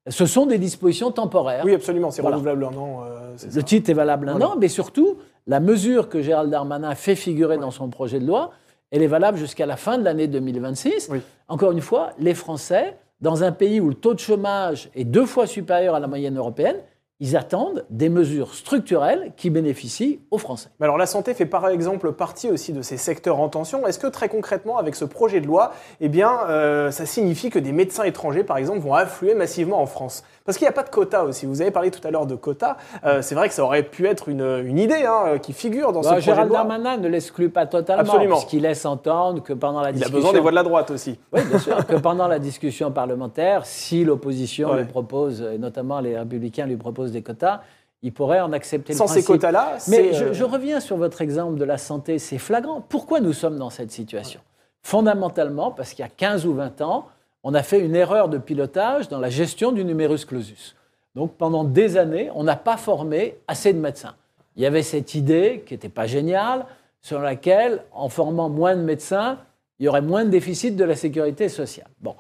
ce sont des dispositions temporaires. Oui, absolument, c'est renouvelable un an. Euh, le titre est valable un an, mais surtout, la mesure que Gérald Darmanin fait figurer dans son projet de loi, elle est valable jusqu'à la fin de l'année 2026. Encore une fois, les Français, dans un pays où le taux de chômage est deux fois supérieur à la moyenne européenne, ils attendent des mesures structurelles qui bénéficient aux Français. alors la santé fait par exemple partie aussi de ces secteurs en tension. Est-ce que très concrètement, avec ce projet de loi, eh euh, ça signifie que des médecins étrangers, par exemple, vont affluer massivement en France? Parce qu'il n'y a pas de quota aussi. Vous avez parlé tout à l'heure de quota. Euh, c'est vrai que ça aurait pu être une, idée hein, qui figure dans ce bah, projet Gérald de loi. Darmanin ne l'exclut pas totalement, Absolument. puisqu'il laisse entendre que pendant la discussion... Il a besoin des voix de la droite aussi. Oui, bien sûr, que pendant la discussion parlementaire, si l'opposition lui propose, et notamment les républicains lui proposent des quotas, il pourrait en accepter Sans le principe. ces quotas-là, Mais je, euh, je, reviens sur votre exemple de la santé, c'est flagrant. Pourquoi nous sommes dans cette situation? Fondamentalement, parce qu'il y a 15 ou 20 ans, on a fait une erreur de pilotage dans la gestion du numerus clausus. Donc pendant des années, on n'a pas formé assez de médecins. Il y avait cette idée qui n'était pas géniale, sur laquelle, en formant moins de médecins, il y aurait moins de déficit de la sécurité sociale. Bon,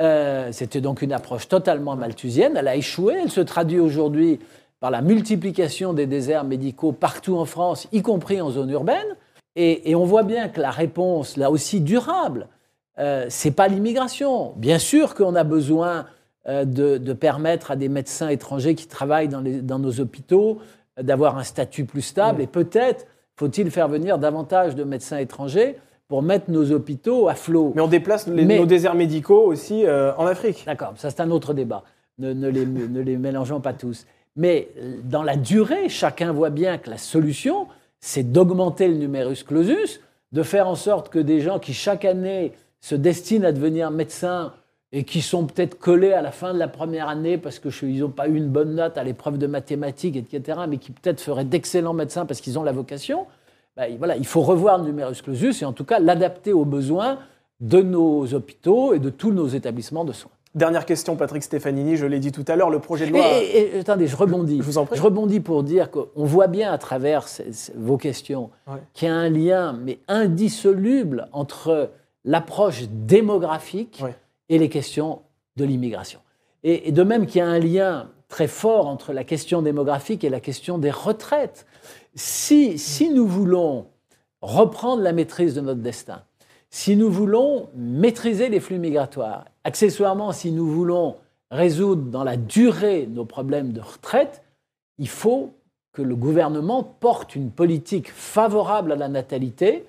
euh, c'était donc une approche totalement malthusienne. Elle a échoué. Elle se traduit aujourd'hui par la multiplication des déserts médicaux partout en France, y compris en zone urbaine. Et, on voit bien que la réponse, là aussi durable, euh, c'est pas l'immigration. Bien sûr qu'on a besoin euh, de, permettre à des médecins étrangers qui travaillent dans, dans nos hôpitaux euh, d'avoir un statut plus stable. Et peut-être faut-il faire venir davantage de médecins étrangers pour mettre nos hôpitaux à flot. Mais on déplace nos déserts médicaux aussi en Afrique. D'accord, ça c'est un autre débat. Ne, les, ne les mélangeons pas tous. Mais dans la durée, chacun voit bien que la solution, c'est d'augmenter le numerus clausus, de faire en sorte que des gens qui chaque année se destinent à devenir médecins et qui sont peut-être collés à la fin de la première année parce qu'ils n'ont pas eu une bonne note à l'épreuve de mathématiques, etc., mais qui peut-être feraient d'excellents médecins parce qu'ils ont la vocation, ben, voilà, il faut revoir le numerus clausus et en tout cas l'adapter aux besoins de nos hôpitaux et de tous nos établissements de soins. Dernière question, Patrick Stefanini, je l'ai dit tout à l'heure, le projet de loi. Et, attendez, je rebondis. Je vous en prie. Je rebondis pour dire qu'on voit bien à travers vos questions qu'il y a un lien, mais indissoluble, entre l'approche démographique et les questions de l'immigration. Et, de même qu'il y a un lien très fort entre la question démographique et la question des retraites. Si, si nous voulons reprendre la maîtrise de notre destin, si nous voulons maîtriser les flux migratoires, accessoirement, si nous voulons résoudre dans la durée nos problèmes de retraite, il faut que le gouvernement porte une politique favorable à la natalité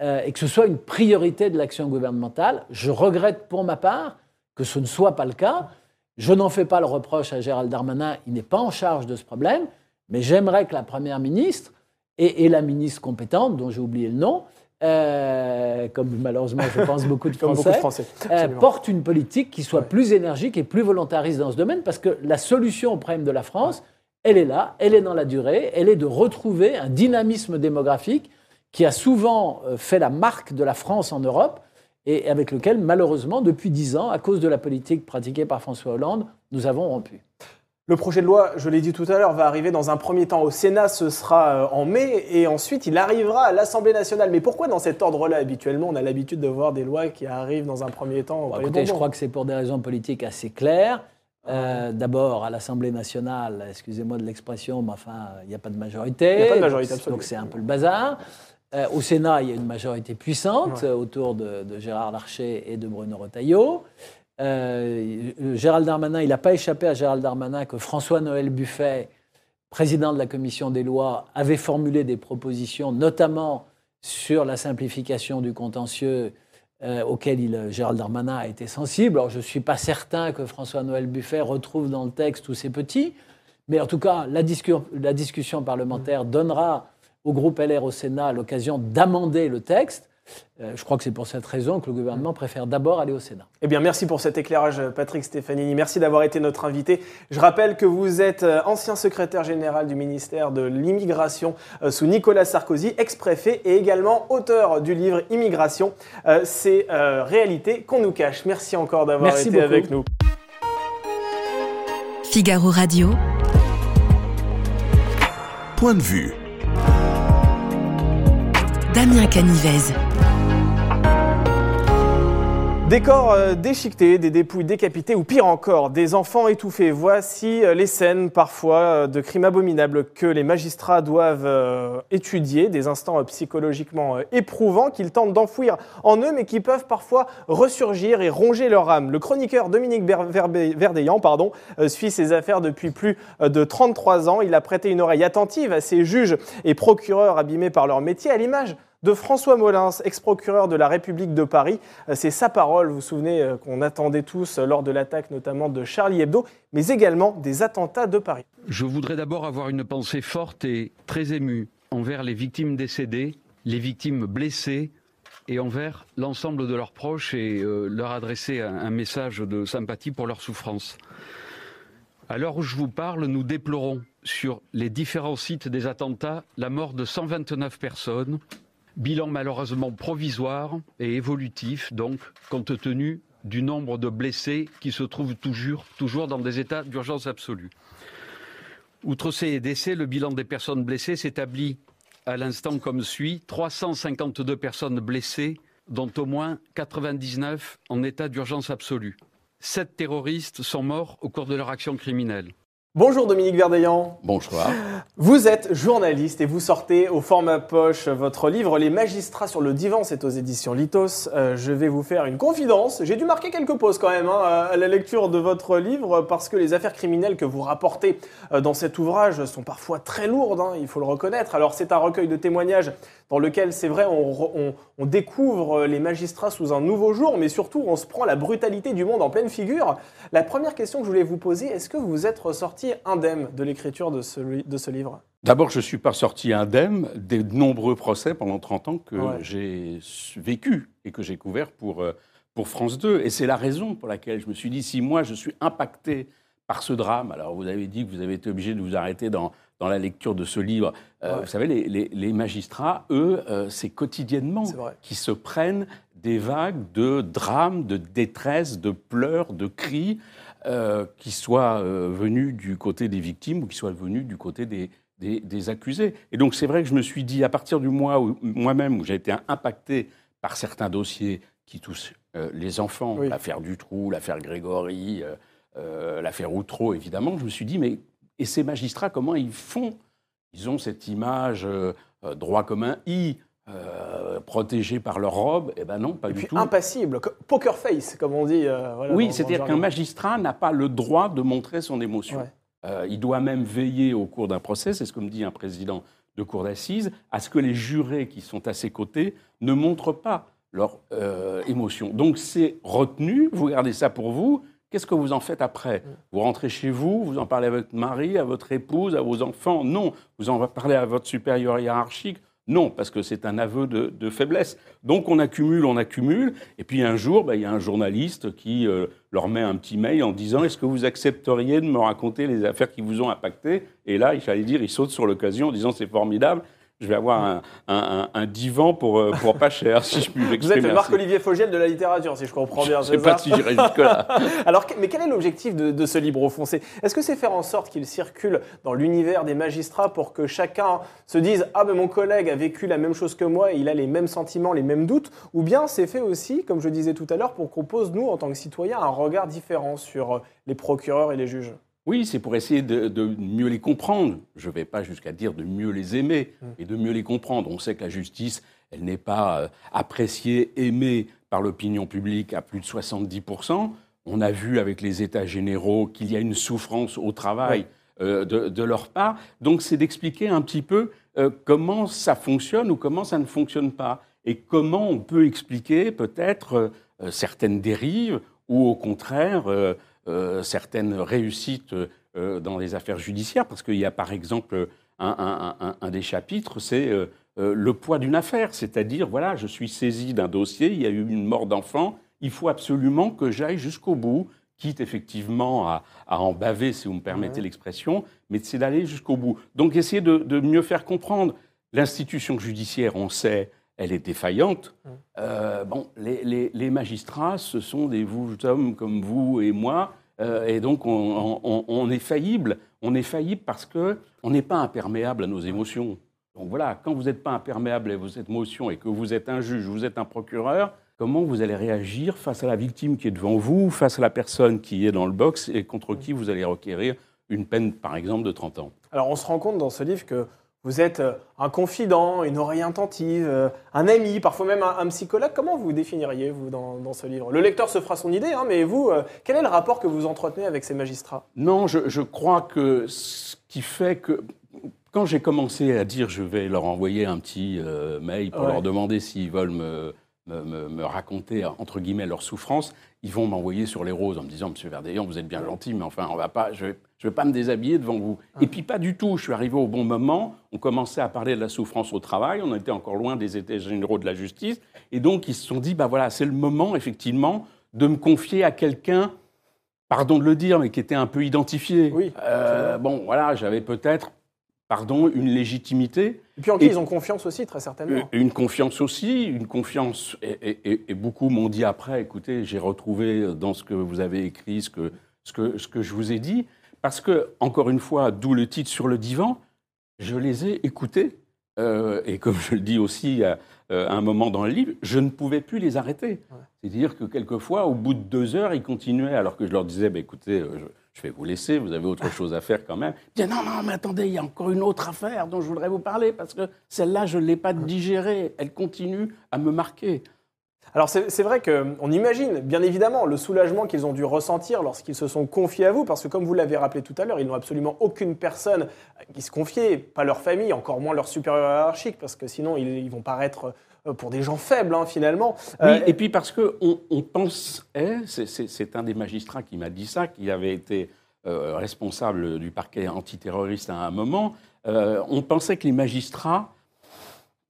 euh, et que ce soit une priorité de l'action gouvernementale. Je regrette pour ma part que ce ne soit pas le cas. Je n'en fais pas le reproche à Gérald Darmanin, il n'est pas en charge de ce problème, mais j'aimerais que la Première ministre et la ministre compétente, dont j'ai oublié le nom, euh, comme malheureusement je pense beaucoup de Français, euh, porte une politique qui soit plus énergique et plus volontariste dans ce domaine, parce que la solution au problème de la France, elle est là, elle est dans la durée, elle est de retrouver un dynamisme démographique qui a souvent euh, fait la marque de la France en Europe et avec lequel, malheureusement, depuis dix ans, à cause de la politique pratiquée par François Hollande, nous avons rompu. Le projet de loi, je l'ai dit tout à l'heure, va arriver dans un premier temps au Sénat, ce sera euh, en mai, et ensuite il arrivera à l'Assemblée nationale. Mais pourquoi dans cet ordre-là? Habituellement, on a l'habitude de voir des lois qui arrivent dans un premier temps. Bon, écoutez, je crois que c'est pour des raisons politiques assez claires. Euh, d'abord, à l'Assemblée nationale, excusez-moi de l'expression, mais enfin, il n'y a pas de majorité. Il n'y a pas de majorité, absolument. Donc c'est un peu le bazar. Euh, au Sénat, il y a une majorité puissante autour de, de, Gérard Larcher et de Bruno Retailleau. Euh, Gérald Darmanin, il n'a pas échappé à Gérald Darmanin que François-Noël Buffet, président de la commission des lois, avait formulé des propositions, notamment sur la simplification du contentieux euh, auquel il, Gérald Darmanin a été sensible. Alors je ne suis pas certain que François-Noël Buffet retrouve dans le texte tous ces petits, mais en tout cas, la, la discussion parlementaire donnera au groupe LR au Sénat l'occasion d'amender le texte. Euh, je crois que c'est pour cette raison que le gouvernement préfère d'abord aller au Sénat. Eh bien, merci pour cet éclairage, Patrick Stefanini. Merci d'avoir été notre invité. Je rappelle que vous êtes euh, ancien secrétaire général du ministère de l'Immigration euh, sous Nicolas Sarkozy, ex-préfet et également auteur du livre Immigration, c'est réalité qu'on nous cache. Merci encore d'avoir été avec nous. Figaro Radio. Point de vue. Damien Canivez. Des corps euh, déchiquetés, des dépouilles décapitées ou pire encore, des enfants étouffés. Voici euh, les scènes parfois euh, de crimes abominables que les magistrats doivent étudier, des instants psychologiquement éprouvants qu'ils tentent d'enfouir en eux mais qui peuvent parfois ressurgir et ronger leur âme. Le chroniqueur Dominique Verdeillan suit ces affaires depuis plus de 33 ans. Il a prêté une oreille attentive à ces juges et procureurs abîmés par leur métier à l'image de François Molins, ex-procureur de la République de Paris. Euh, c'est sa parole, vous vous souvenez, euh, qu'on attendait tous lors de l'attaque notamment de Charlie Hebdo, mais également des attentats de Paris. Je voudrais d'abord avoir une pensée forte et très émue envers les victimes décédées, les victimes blessées et envers l'ensemble de leurs proches et euh, leur adresser un, message de sympathie pour leur souffrance. À l'heure où je vous parle, nous déplorons sur les différents sites des attentats la mort de 129 personnes, Bilan malheureusement provisoire et évolutif, donc, compte tenu du nombre de blessés qui se trouvent toujours, toujours dans des états d'urgence absolue. Outre ces décès, le bilan des personnes blessées s'établit à l'instant comme suit 352 personnes blessées, dont au moins 99 en état d'urgence absolue. Sept terroristes sont morts au cours de leur action criminelle. Bonjour Dominique Verdeillan. Bonsoir. Vous êtes journaliste et vous sortez au format poche votre livre Les magistrats sur le divan, c'est aux éditions Litos. Euh, je vais vous faire une confidence. J'ai dû marquer quelques pauses quand même hein, à la lecture de votre livre parce que les affaires criminelles que vous rapportez euh, dans cet ouvrage sont parfois très lourdes, hein, il faut le reconnaître. Alors c'est un recueil de témoignages dans lequel, c'est vrai, on, découvre les magistrats sous un nouveau jour, mais surtout on se prend la brutalité du monde en pleine figure. La première question que je voulais vous poser, est-ce que vous êtes ressorti indemne de l'écriture de ce, de ce livre? D'abord, je ne suis pas sorti indemne des nombreux procès pendant 30 ans que j'ai vécu et que j'ai couverts pour, euh, pour France 2. Et c'est la raison pour laquelle je me suis dit, si moi je suis impacté par ce drame, alors vous avez dit que vous avez été obligé de vous arrêter dans, dans la lecture de ce livre. Euh, vous savez, les, magistrats, eux, euh, c'est quotidiennement qui se prennent des vagues de drames, de détresse, de pleurs, de cris, euh, qui soient venus du côté des victimes ou qui soient venus du côté des, des, accusés. Et donc c'est vrai que je me suis dit, à partir du mois où moi-même, où j'ai été impacté par certains dossiers qui touchent les enfants, l'affaire Dutroux, l'affaire Grégory, l'affaire Outreau, évidemment, je me suis dit, mais et ces magistrats, comment ils font? Ils ont cette image euh, euh, droit comme un i, euh, protégé par leur robe? Eh ben non, pas Et du puis tout. Impassible, poker face, comme on dit. oui, c'est-à-dire qu'un magistrat n'a pas le droit de montrer son émotion. il doit même veiller au cours d'un procès, c'est ce que me dit un président de cour d'assises, à ce que les jurés qui sont à ses côtés ne montrent pas leur émotion. Donc c'est retenu, vous gardez ça pour vous, Qu'est-ce que vous en faites après? Vous rentrez chez vous, vous en parlez à votre mari, à votre épouse, à vos enfants? Non. Vous en parlez à votre supérieur hiérarchique? Non, parce que c'est un aveu de, faiblesse. Donc on accumule, on accumule, et puis un jour, bah, il y a un journaliste qui euh, leur met un petit mail en disant Est-ce que vous accepteriez de me raconter les affaires qui vous ont impacté? Et là, il fallait dire, il saute sur l'occasion en disant C'est formidable je vais avoir un, divan pour, euh, pour pas cher, si je puis. Vous êtes le Marc-Olivier Fogiel de la littérature, si je comprends bien. Je ne sais pas si j'irai jusque-là. Alors, mais quel est l'objectif de, ce livre au fond? Est-ce que c'est faire en sorte qu'il circule dans l'univers des magistrats pour que chacun se dise Ah, ben mon collègue a vécu la même chose que moi et il a les mêmes sentiments, les mêmes doutes Ou bien c'est fait aussi, comme je disais tout à l'heure, pour qu'on pose, nous, en tant que citoyens, un regard différent sur euh, les procureurs et les juges? Oui, c'est pour essayer de, mieux les comprendre. Je ne vais pas jusqu'à dire de mieux les aimer, mm. mais de mieux les comprendre. On sait que la justice, elle n'est pas euh, appréciée, aimée par l'opinion publique à plus de 70%. On a vu avec les États généraux qu'il y a une souffrance au travail euh, de, leur part. Donc c'est d'expliquer un petit peu euh, comment ça fonctionne ou comment ça ne fonctionne pas. Et comment on peut expliquer peut-être certaines dérives ou au contraire certaines réussites euh, dans les affaires judiciaires, parce qu'il y a par exemple un, des chapitres, c'est euh, le poids d'une affaire, c'est-à-dire, voilà, je suis saisi d'un dossier, il y a eu une mort d'enfant, il faut absolument que j'aille jusqu'au bout, quitte effectivement à, en baver, si vous me permettez l'expression, mais c'est d'aller jusqu'au bout. Donc essayer de, mieux faire comprendre. L'institution judiciaire, on sait, elle est défaillante. bon, les, les, magistrats, ce sont des vous hommes comme vous et moi euh, et donc, on, est faillible. On est faillible parce qu'on n'est pas imperméable à nos émotions. Donc voilà, quand vous n'êtes pas imperméable à vos émotions et que vous êtes un juge, vous êtes un procureur, comment vous allez réagir face à la victime qui est devant vous, face à la personne qui est dans le box et contre qui vous allez requérir une peine, par exemple, de 30 ans? Alors on se rend compte dans ce livre que vous êtes euh, un confident, une oreille attentive, euh, un ami, parfois même un, psychologue. Comment vous définiriez, vous, dans, ce livre? Le lecteur se fera son idée, hein, mais vous, euh, quel est le rapport que vous entretenez avec ces magistrats? Non, je, crois que ce qui fait que... Quand j'ai commencé à dire je vais leur envoyer un petit mail pour leur demander s'ils veulent me, me, raconter, entre guillemets, leur souffrance, ils vont m'envoyer sur les roses en me disant, Monsieur Verdeillon, vous êtes bien gentil, mais enfin, on va pas, je je ne vais pas me déshabiller devant vous. Et puis pas du tout, je suis arrivé au bon moment, on commençait à parler de la souffrance au travail, on était encore loin des états généraux de la justice, et donc ils se sont dit, bah voilà, c'est le moment effectivement de me confier à quelqu'un, pardon de le dire, mais qui était un peu identifié. Oui. Euh, bon, voilà, j'avais peut-être, pardon, une légitimité. Et puis en qui ils ont confiance aussi, très certainement. Une confiance aussi, une confiance, et, et beaucoup m'ont dit après, écoutez, j'ai retrouvé dans ce que vous avez écrit, ce que, ce que, ce que je vous ai dit. Parce que, encore une fois, d'où le titre sur le divan, je les ai écoutés. Euh, et comme je le dis aussi à, euh, un moment dans le livre, je ne pouvais plus les arrêter. C'est-à-dire que quelquefois, au bout de deux heures, ils continuaient, alors que je leur disais, bah, écoutez, euh, je, vais vous laisser, vous avez autre chose à faire quand même. Disaient, non, non, mais attendez, il y a encore une autre affaire dont je voudrais vous parler, parce que celle-là, je ne l'ai pas digérée, elle continue à me marquer. Alors c'est vrai qu'on imagine bien évidemment le soulagement qu'ils ont dû ressentir lorsqu'ils se sont confiés à vous, parce que comme vous l'avez rappelé tout à l'heure, ils n'ont absolument aucune personne qui se confiait, pas leur famille, encore moins leur supérieur hiérarchique, parce que sinon ils, vont paraître euh, pour des gens faibles hein, finalement. Oui, euh, et puis parce qu'on on pense, c'est un des magistrats qui m'a dit ça, qui avait été euh, responsable du parquet antiterroriste à un moment, on pensait que les magistrats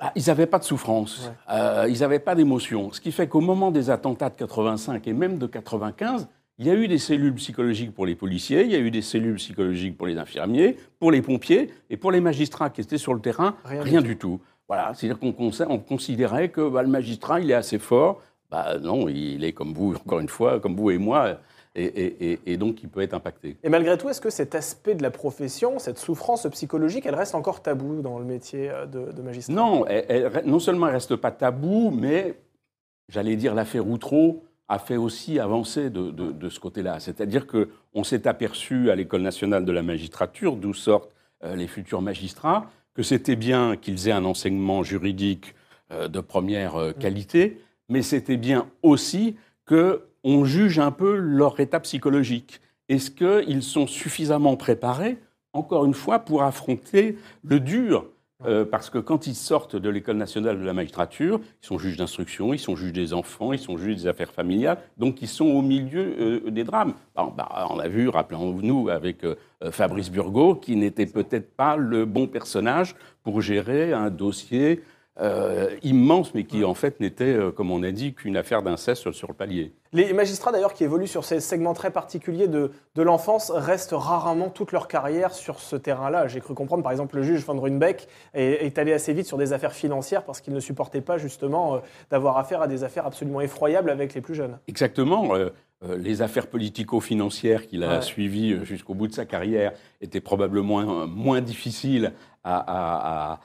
ah, ils n'avaient pas de souffrance, euh, ils n'avaient pas d'émotion. Ce qui fait qu'au moment des attentats de 85 et même de 95, il y a eu des cellules psychologiques pour les policiers, il y a eu des cellules psychologiques pour les infirmiers, pour les pompiers et pour les magistrats qui étaient sur le terrain, rien, du, tout. Voilà, c'est-à-dire qu'on considérait que bah, le magistrat, il est assez fort. Bah, non, il est comme vous, encore une fois, comme vous et moi, et, donc il peut être impacté. Et malgré tout, est-ce que cet aspect de la profession, cette souffrance psychologique, elle reste encore tabou dans le métier euh, de, magistrat? Non, non seulement elle reste pas tabou, mais j'allais dire l'affaire Outreau a fait aussi avancer de, ce côté-là. C'est-à-dire qu'on s'est aperçu à l'École nationale de la magistrature, d'où sortent euh, les futurs magistrats, que c'était bien qu'ils aient un enseignement juridique euh, de première qualité, mais c'était bien aussi que on juge un peu leur état psychologique. Est-ce qu'ils sont suffisamment préparés, encore une fois, pour affronter le dur euh, parce que quand ils sortent de l'école nationale de la magistrature, ils sont juges d'instruction, ils sont juges des enfants, ils sont juges des affaires familiales, donc ils sont au milieu euh, des drames. Bah, on l'a vu, rappelons-nous, avec euh, Fabrice Burgot, qui n'était peut-être pas le bon personnage pour gérer un dossier euh, immense, mais qui en fait n'était, euh, comme on a dit, qu'une affaire d'inceste sur le palier. Les magistrats d'ailleurs qui évoluent sur ces segments très particuliers de, de l'enfance restent rarement toute leur carrière sur ce terrain-là. J'ai cru comprendre, par exemple, le juge Van Runbeck est, est allé assez vite sur des affaires financières parce qu'il ne supportait pas justement euh, d'avoir affaire à des affaires absolument effroyables avec les plus jeunes. Exactement. les affaires politico-financières qu'il a suivies jusqu'au bout de sa carrière étaient probablement moins difficiles à, à à,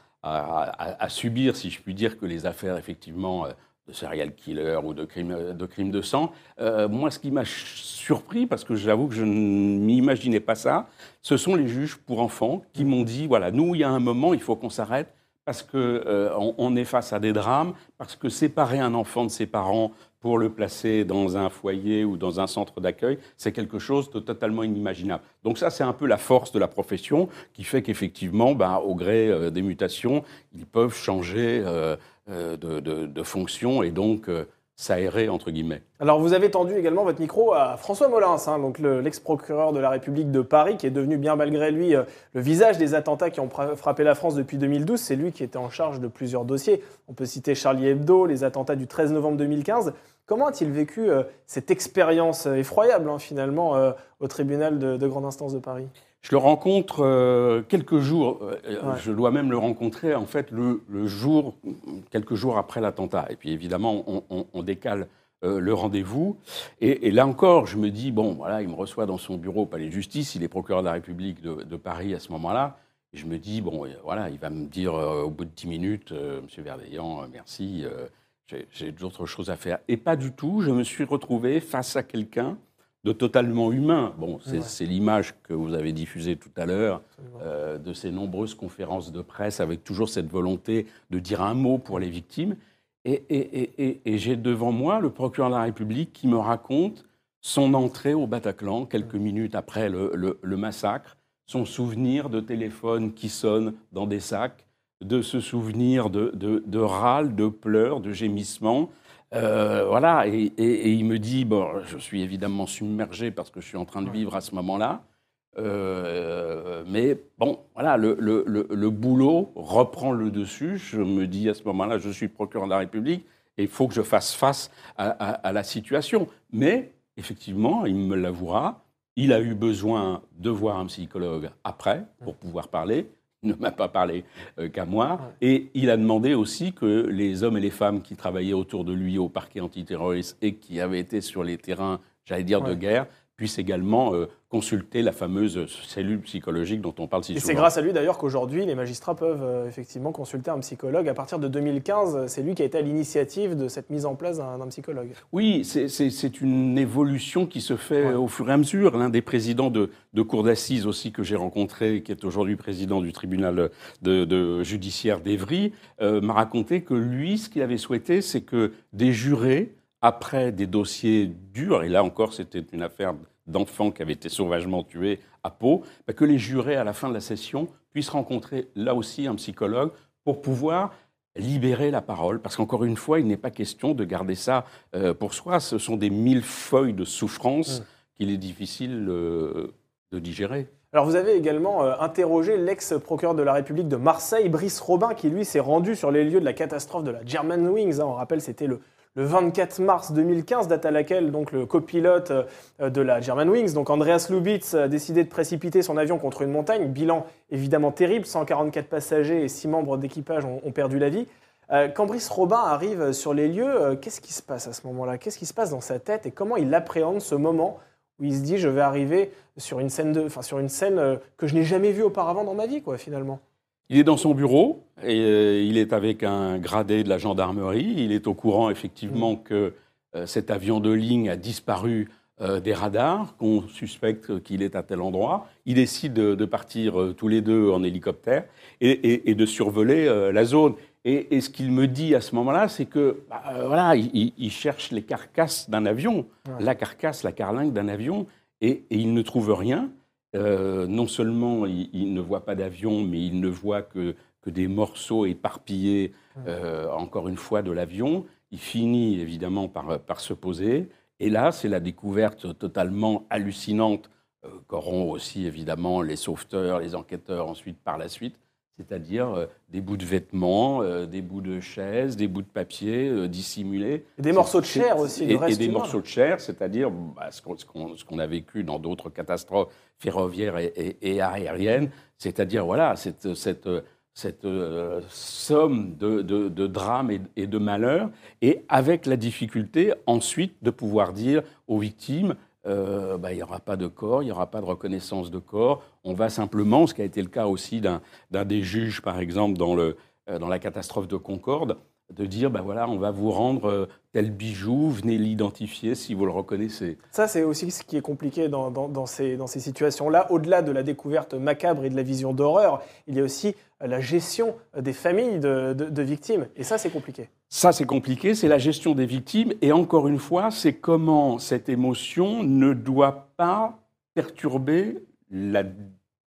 subir, si je puis dire, que les affaires, effectivement, euh, de serial killer ou de crimes euh, de sang. Euh, moi, ce qui m'a surpris, parce que j'avoue que je ne m'imaginais pas ça, ce sont les juges pour enfants qui m'ont dit, voilà, nous, il y a un moment, il faut qu'on s'arrête parce qu'on on est face à des drames, parce que séparer un enfant de ses parents pour le placer dans un foyer ou dans un centre d'accueil, c'est quelque chose de totalement inimaginable. Donc ça, c'est un peu la force de la profession qui fait qu'effectivement, ben, au gré euh, des mutations, ils peuvent changer euh, euh, de, fonction et donc s'aérer, entre guillemets. Alors, vous avez tendu également votre micro à François Molins, hein, donc l'ex-procureur de la République de Paris, qui est devenu, bien malgré lui, le visage des attentats qui ont frappé la France depuis 2012. C'est lui qui était en charge de plusieurs dossiers. On peut citer Charlie Hebdo, les attentats du 13 novembre 2015. Comment a-t-il vécu euh, cette expérience euh, effroyable, hein, finalement, euh, au tribunal de, grande instance de Paris? Je le rencontre quelques jours, je dois même le rencontrer, en fait, le, jour, quelques jours après l'attentat. Et puis, évidemment, on, décale le rendez-vous. Et, là encore, je me dis, bon, voilà, il me reçoit dans son bureau au palais de justice, il est procureur de la République de, Paris à ce moment-là. Et je me dis, bon, voilà, il va me dire au bout de 10 minutes, Monsieur Verdeillan, merci j'ai d'autres choses à faire. Et pas du tout, je me suis retrouvé face à quelqu'un de totalement humain. Bon, c'est l'image que vous avez diffusée tout à l'heure euh, de ces nombreuses conférences de presse avec toujours cette volonté de dire un mot pour les victimes. Et, j'ai devant moi le procureur de la République qui me raconte son entrée au Bataclan quelques minutes après le, massacre, son souvenir de téléphone qui sonne dans des sacs, de ce souvenir de, de, de râles, de pleurs, de gémissements. Euh, voilà, et, il me dit, bon, je suis évidemment submergé parce que je suis en train de vivre à ce moment-là, euh, mais bon, voilà, le, le, boulot reprend le dessus. Je me dis à ce moment-là, je suis procureur de la République et il faut que je fasse face à, la situation. Mais effectivement, il me l'avouera, il a eu besoin de voir un psychologue après pour pouvoir parler ne m'a pas parlé euh, qu'à moi. Et il a demandé aussi que les hommes et les femmes qui travaillaient autour de lui au parquet antiterroriste et qui avaient été sur les terrains, j'allais dire, de guerre, puisse également euh, consulter la fameuse cellule psychologique dont on parle si et souvent. c'est grâce à lui d'ailleurs qu'aujourd'hui les magistrats peuvent euh, effectivement consulter un psychologue. À partir de 2015, c'est lui qui a été à l'initiative de cette mise en place d'un psychologue. Oui, c'est une évolution qui se fait au fur et à mesure. L'un des présidents de, de cour d'assises aussi que j'ai rencontré, qui est aujourd'hui président du tribunal de, judiciaire d'Evry, euh, m'a raconté que lui, ce qu'il avait souhaité, c'est que des jurés après des dossiers durs, et là encore c'était une affaire d'enfants qui avaient été sauvagement tués à Pau, bah, que les jurés à la fin de la session puissent rencontrer là aussi un psychologue pour pouvoir libérer la parole, parce qu'encore une fois, il n'est pas question de garder ça euh, pour soi, ce sont des mille feuilles de souffrance mmh. qu'il est difficile euh, de digérer. Alors vous avez également euh, interrogé l'ex-procureur de la République de Marseille, Brice Robin, qui lui s'est rendu sur les lieux de la catastrophe de la German Wings. Hein. on rappelle, c'était le le 24 mars 2015, date à laquelle donc, le copilote euh, de la Germanwings, donc Andreas Lubitz, a décidé de précipiter son avion contre une montagne. Bilan évidemment terrible, 144 passagers et 6 membres d'équipage ont, perdu la vie. Euh, quand Brice Robin arrive sur les lieux, euh, qu'est-ce qui se passe à ce moment-là? Qu'est-ce qui se passe dans sa tête et comment il appréhende ce moment où il se dit je vais arriver sur une scène, de, sur une scène que je n'ai jamais vue auparavant dans ma vie, quoi, finalement? Il est dans son bureau et euh, il est avec un gradé de la gendarmerie. Il est au courant effectivement mm. que euh, cet avion de ligne a disparu euh, des radars, qu'on suspecte qu'il est à tel endroit. Il décide de, partir tous les deux en hélicoptère et, de survoler la zone. Et, ce qu'il me dit à ce moment-là, c'est que bah, voilà, il, cherche les carcasses d'un avion, la carcasse, la carlingue d'un avion, et il ne trouve rien. Euh, non seulement il, ne voit pas d'avion, mais il ne voit que, que des morceaux éparpillés, euh, encore une fois, de l'avion. Il finit évidemment par, par se poser. Et là, c'est la découverte totalement hallucinante euh, qu'auront aussi évidemment les sauveteurs, les enquêteurs ensuite par la suite, c'est-à-dire euh, des bouts de vêtements, euh, des bouts de chaises, des bouts de papier euh, dissimulés. des morceaux de chair aussi, et, et des morceaux de chair, c'est-à-dire bah, ce qu'on a vécu dans d'autres catastrophes ferroviaires et, aériennes, c'est-à-dire voilà, cette, cette, cette somme de, de, drames et, et de malheurs, et avec la difficulté ensuite de pouvoir dire aux victimes, euh, bah, il n'y aura pas de corps, il n'y aura pas de reconnaissance de corps. On va simplement, ce qui a été le cas aussi d'un des juges, par exemple, euh, dans la catastrophe de Concorde, de dire, ben voilà, on va vous rendre euh, tel bijou, venez l'identifier si vous le reconnaissez. Ça, c'est aussi ce qui est compliqué dans, ces, situations-là. Au-delà de la découverte macabre et de la vision d'horreur, il y a aussi la gestion des familles de, victimes. Et ça, c'est compliqué. Ça, c'est compliqué, c'est la gestion des victimes. Et encore une fois, c'est comment cette émotion ne doit pas perturber la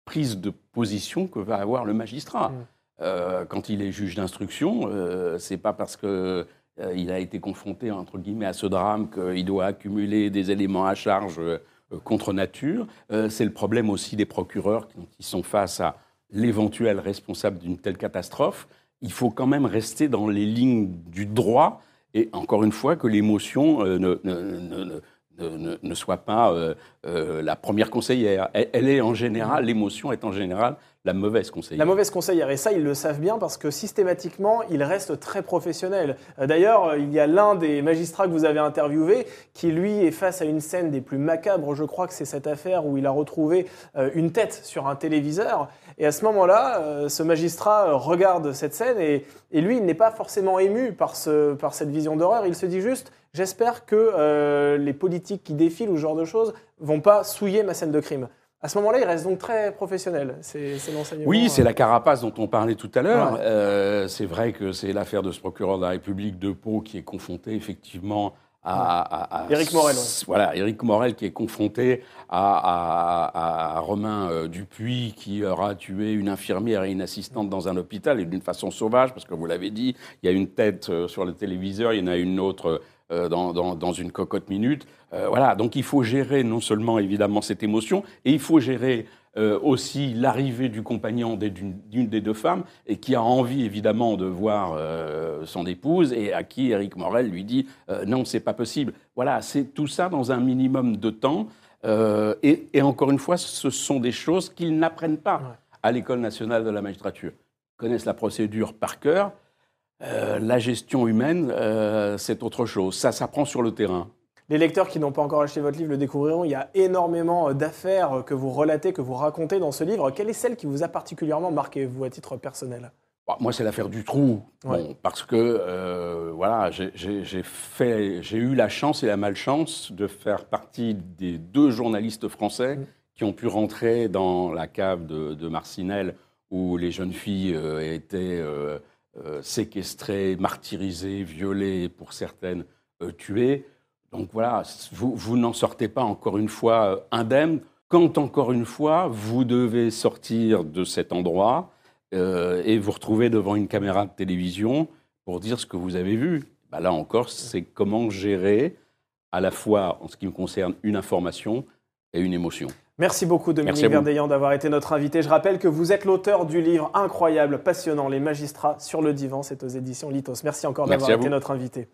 prise de position que va avoir le magistrat. Mmh. Euh, quand il est juge d'instruction, euh, c'est pas parce qu'il euh, a été confronté entre guillemets à ce drame qu'il doit accumuler des éléments à charge contre nature. c'est le problème aussi des procureurs qui sont face à l'éventuel responsable d'une telle catastrophe. Il faut quand même rester dans les lignes du droit et encore une fois que l'émotion ne, ne, soit pas la première conseillère. Elle, est en général, l'émotion est en général la mauvaise conseillère. La mauvaise conseillère, et ça ils le savent bien parce que systématiquement ils restent très professionnels. Euh, d'ailleurs, il y a l'un des magistrats que vous avez interviewé qui lui est face à une scène des plus macabres, je crois que c'est cette affaire où il a retrouvé euh, une tête sur un téléviseur. Et à ce moment-là, euh, ce magistrat regarde cette scène et, lui il n'est pas forcément ému par cette vision d'horreur, il se dit juste j'espère que les politiques qui défilent ou ce genre de choses vont pas souiller ma scène de crime. À ce moment-là, il reste donc très professionnel. C'est l'enseignement. Oui, c'est la carapace dont on parlait tout à l'heure. Euh, c'est vrai que c'est l'affaire de ce procureur de la République de Pau qui est confronté effectivement à, Éric Morel. Voilà, Éric Morel qui est confronté à, Romain euh, Dupuis qui aura tué une infirmière et une assistante dans un hôpital et d'une façon sauvage, parce que vous l'avez dit, il y a une tête euh, sur le téléviseur, il y en a une autre euh, dans, une cocotte minute. Euh, voilà, donc il faut gérer non seulement évidemment cette émotion, et il faut gérer euh, aussi l'arrivée du compagnon d'une des deux femmes, et qui a envie évidemment de voir son épouse, et à qui Eric Morel lui dit non, c'est pas possible. Voilà, c'est tout ça dans un minimum de temps. Et, et, encore une fois, ce sont des choses qu'ils n'apprennent pas à l'École nationale de la magistrature. Ils connaissent la procédure par cœur. Euh, la gestion humaine, euh, c'est autre chose. Ça s'apprend sur le terrain. Les lecteurs qui n'ont pas encore acheté votre livre le découvriront. Il y a énormément d'affaires que vous relatez, que vous racontez dans ce livre. Quelle est celle qui vous a particulièrement marqué, vous, à titre personnel? Bah, moi, c'est l'affaire du trou, parce que euh, voilà, j'ai eu la chance et la malchance de faire partie des deux journalistes français mm. qui ont pu rentrer dans la cave de, Marcinelle où les jeunes filles étaient euh, séquestrés, martyrisés, violés, pour certaines euh, tués. Donc voilà, vous, vous n'en sortez pas encore une fois euh, indemne. Quand encore une fois, vous devez sortir de cet endroit et vous retrouver devant une caméra de télévision pour dire ce que vous avez vu. Bah là encore, c'est comment gérer à la fois, en ce qui me concerne, une information et une émotion. Merci beaucoup Dominique Verdeillan d'avoir été notre invité. Je rappelle que vous êtes l'auteur du livre incroyable, passionnant, Les magistrats sur le divan. C'est aux éditions Litos. Merci encore d'avoir été notre invité.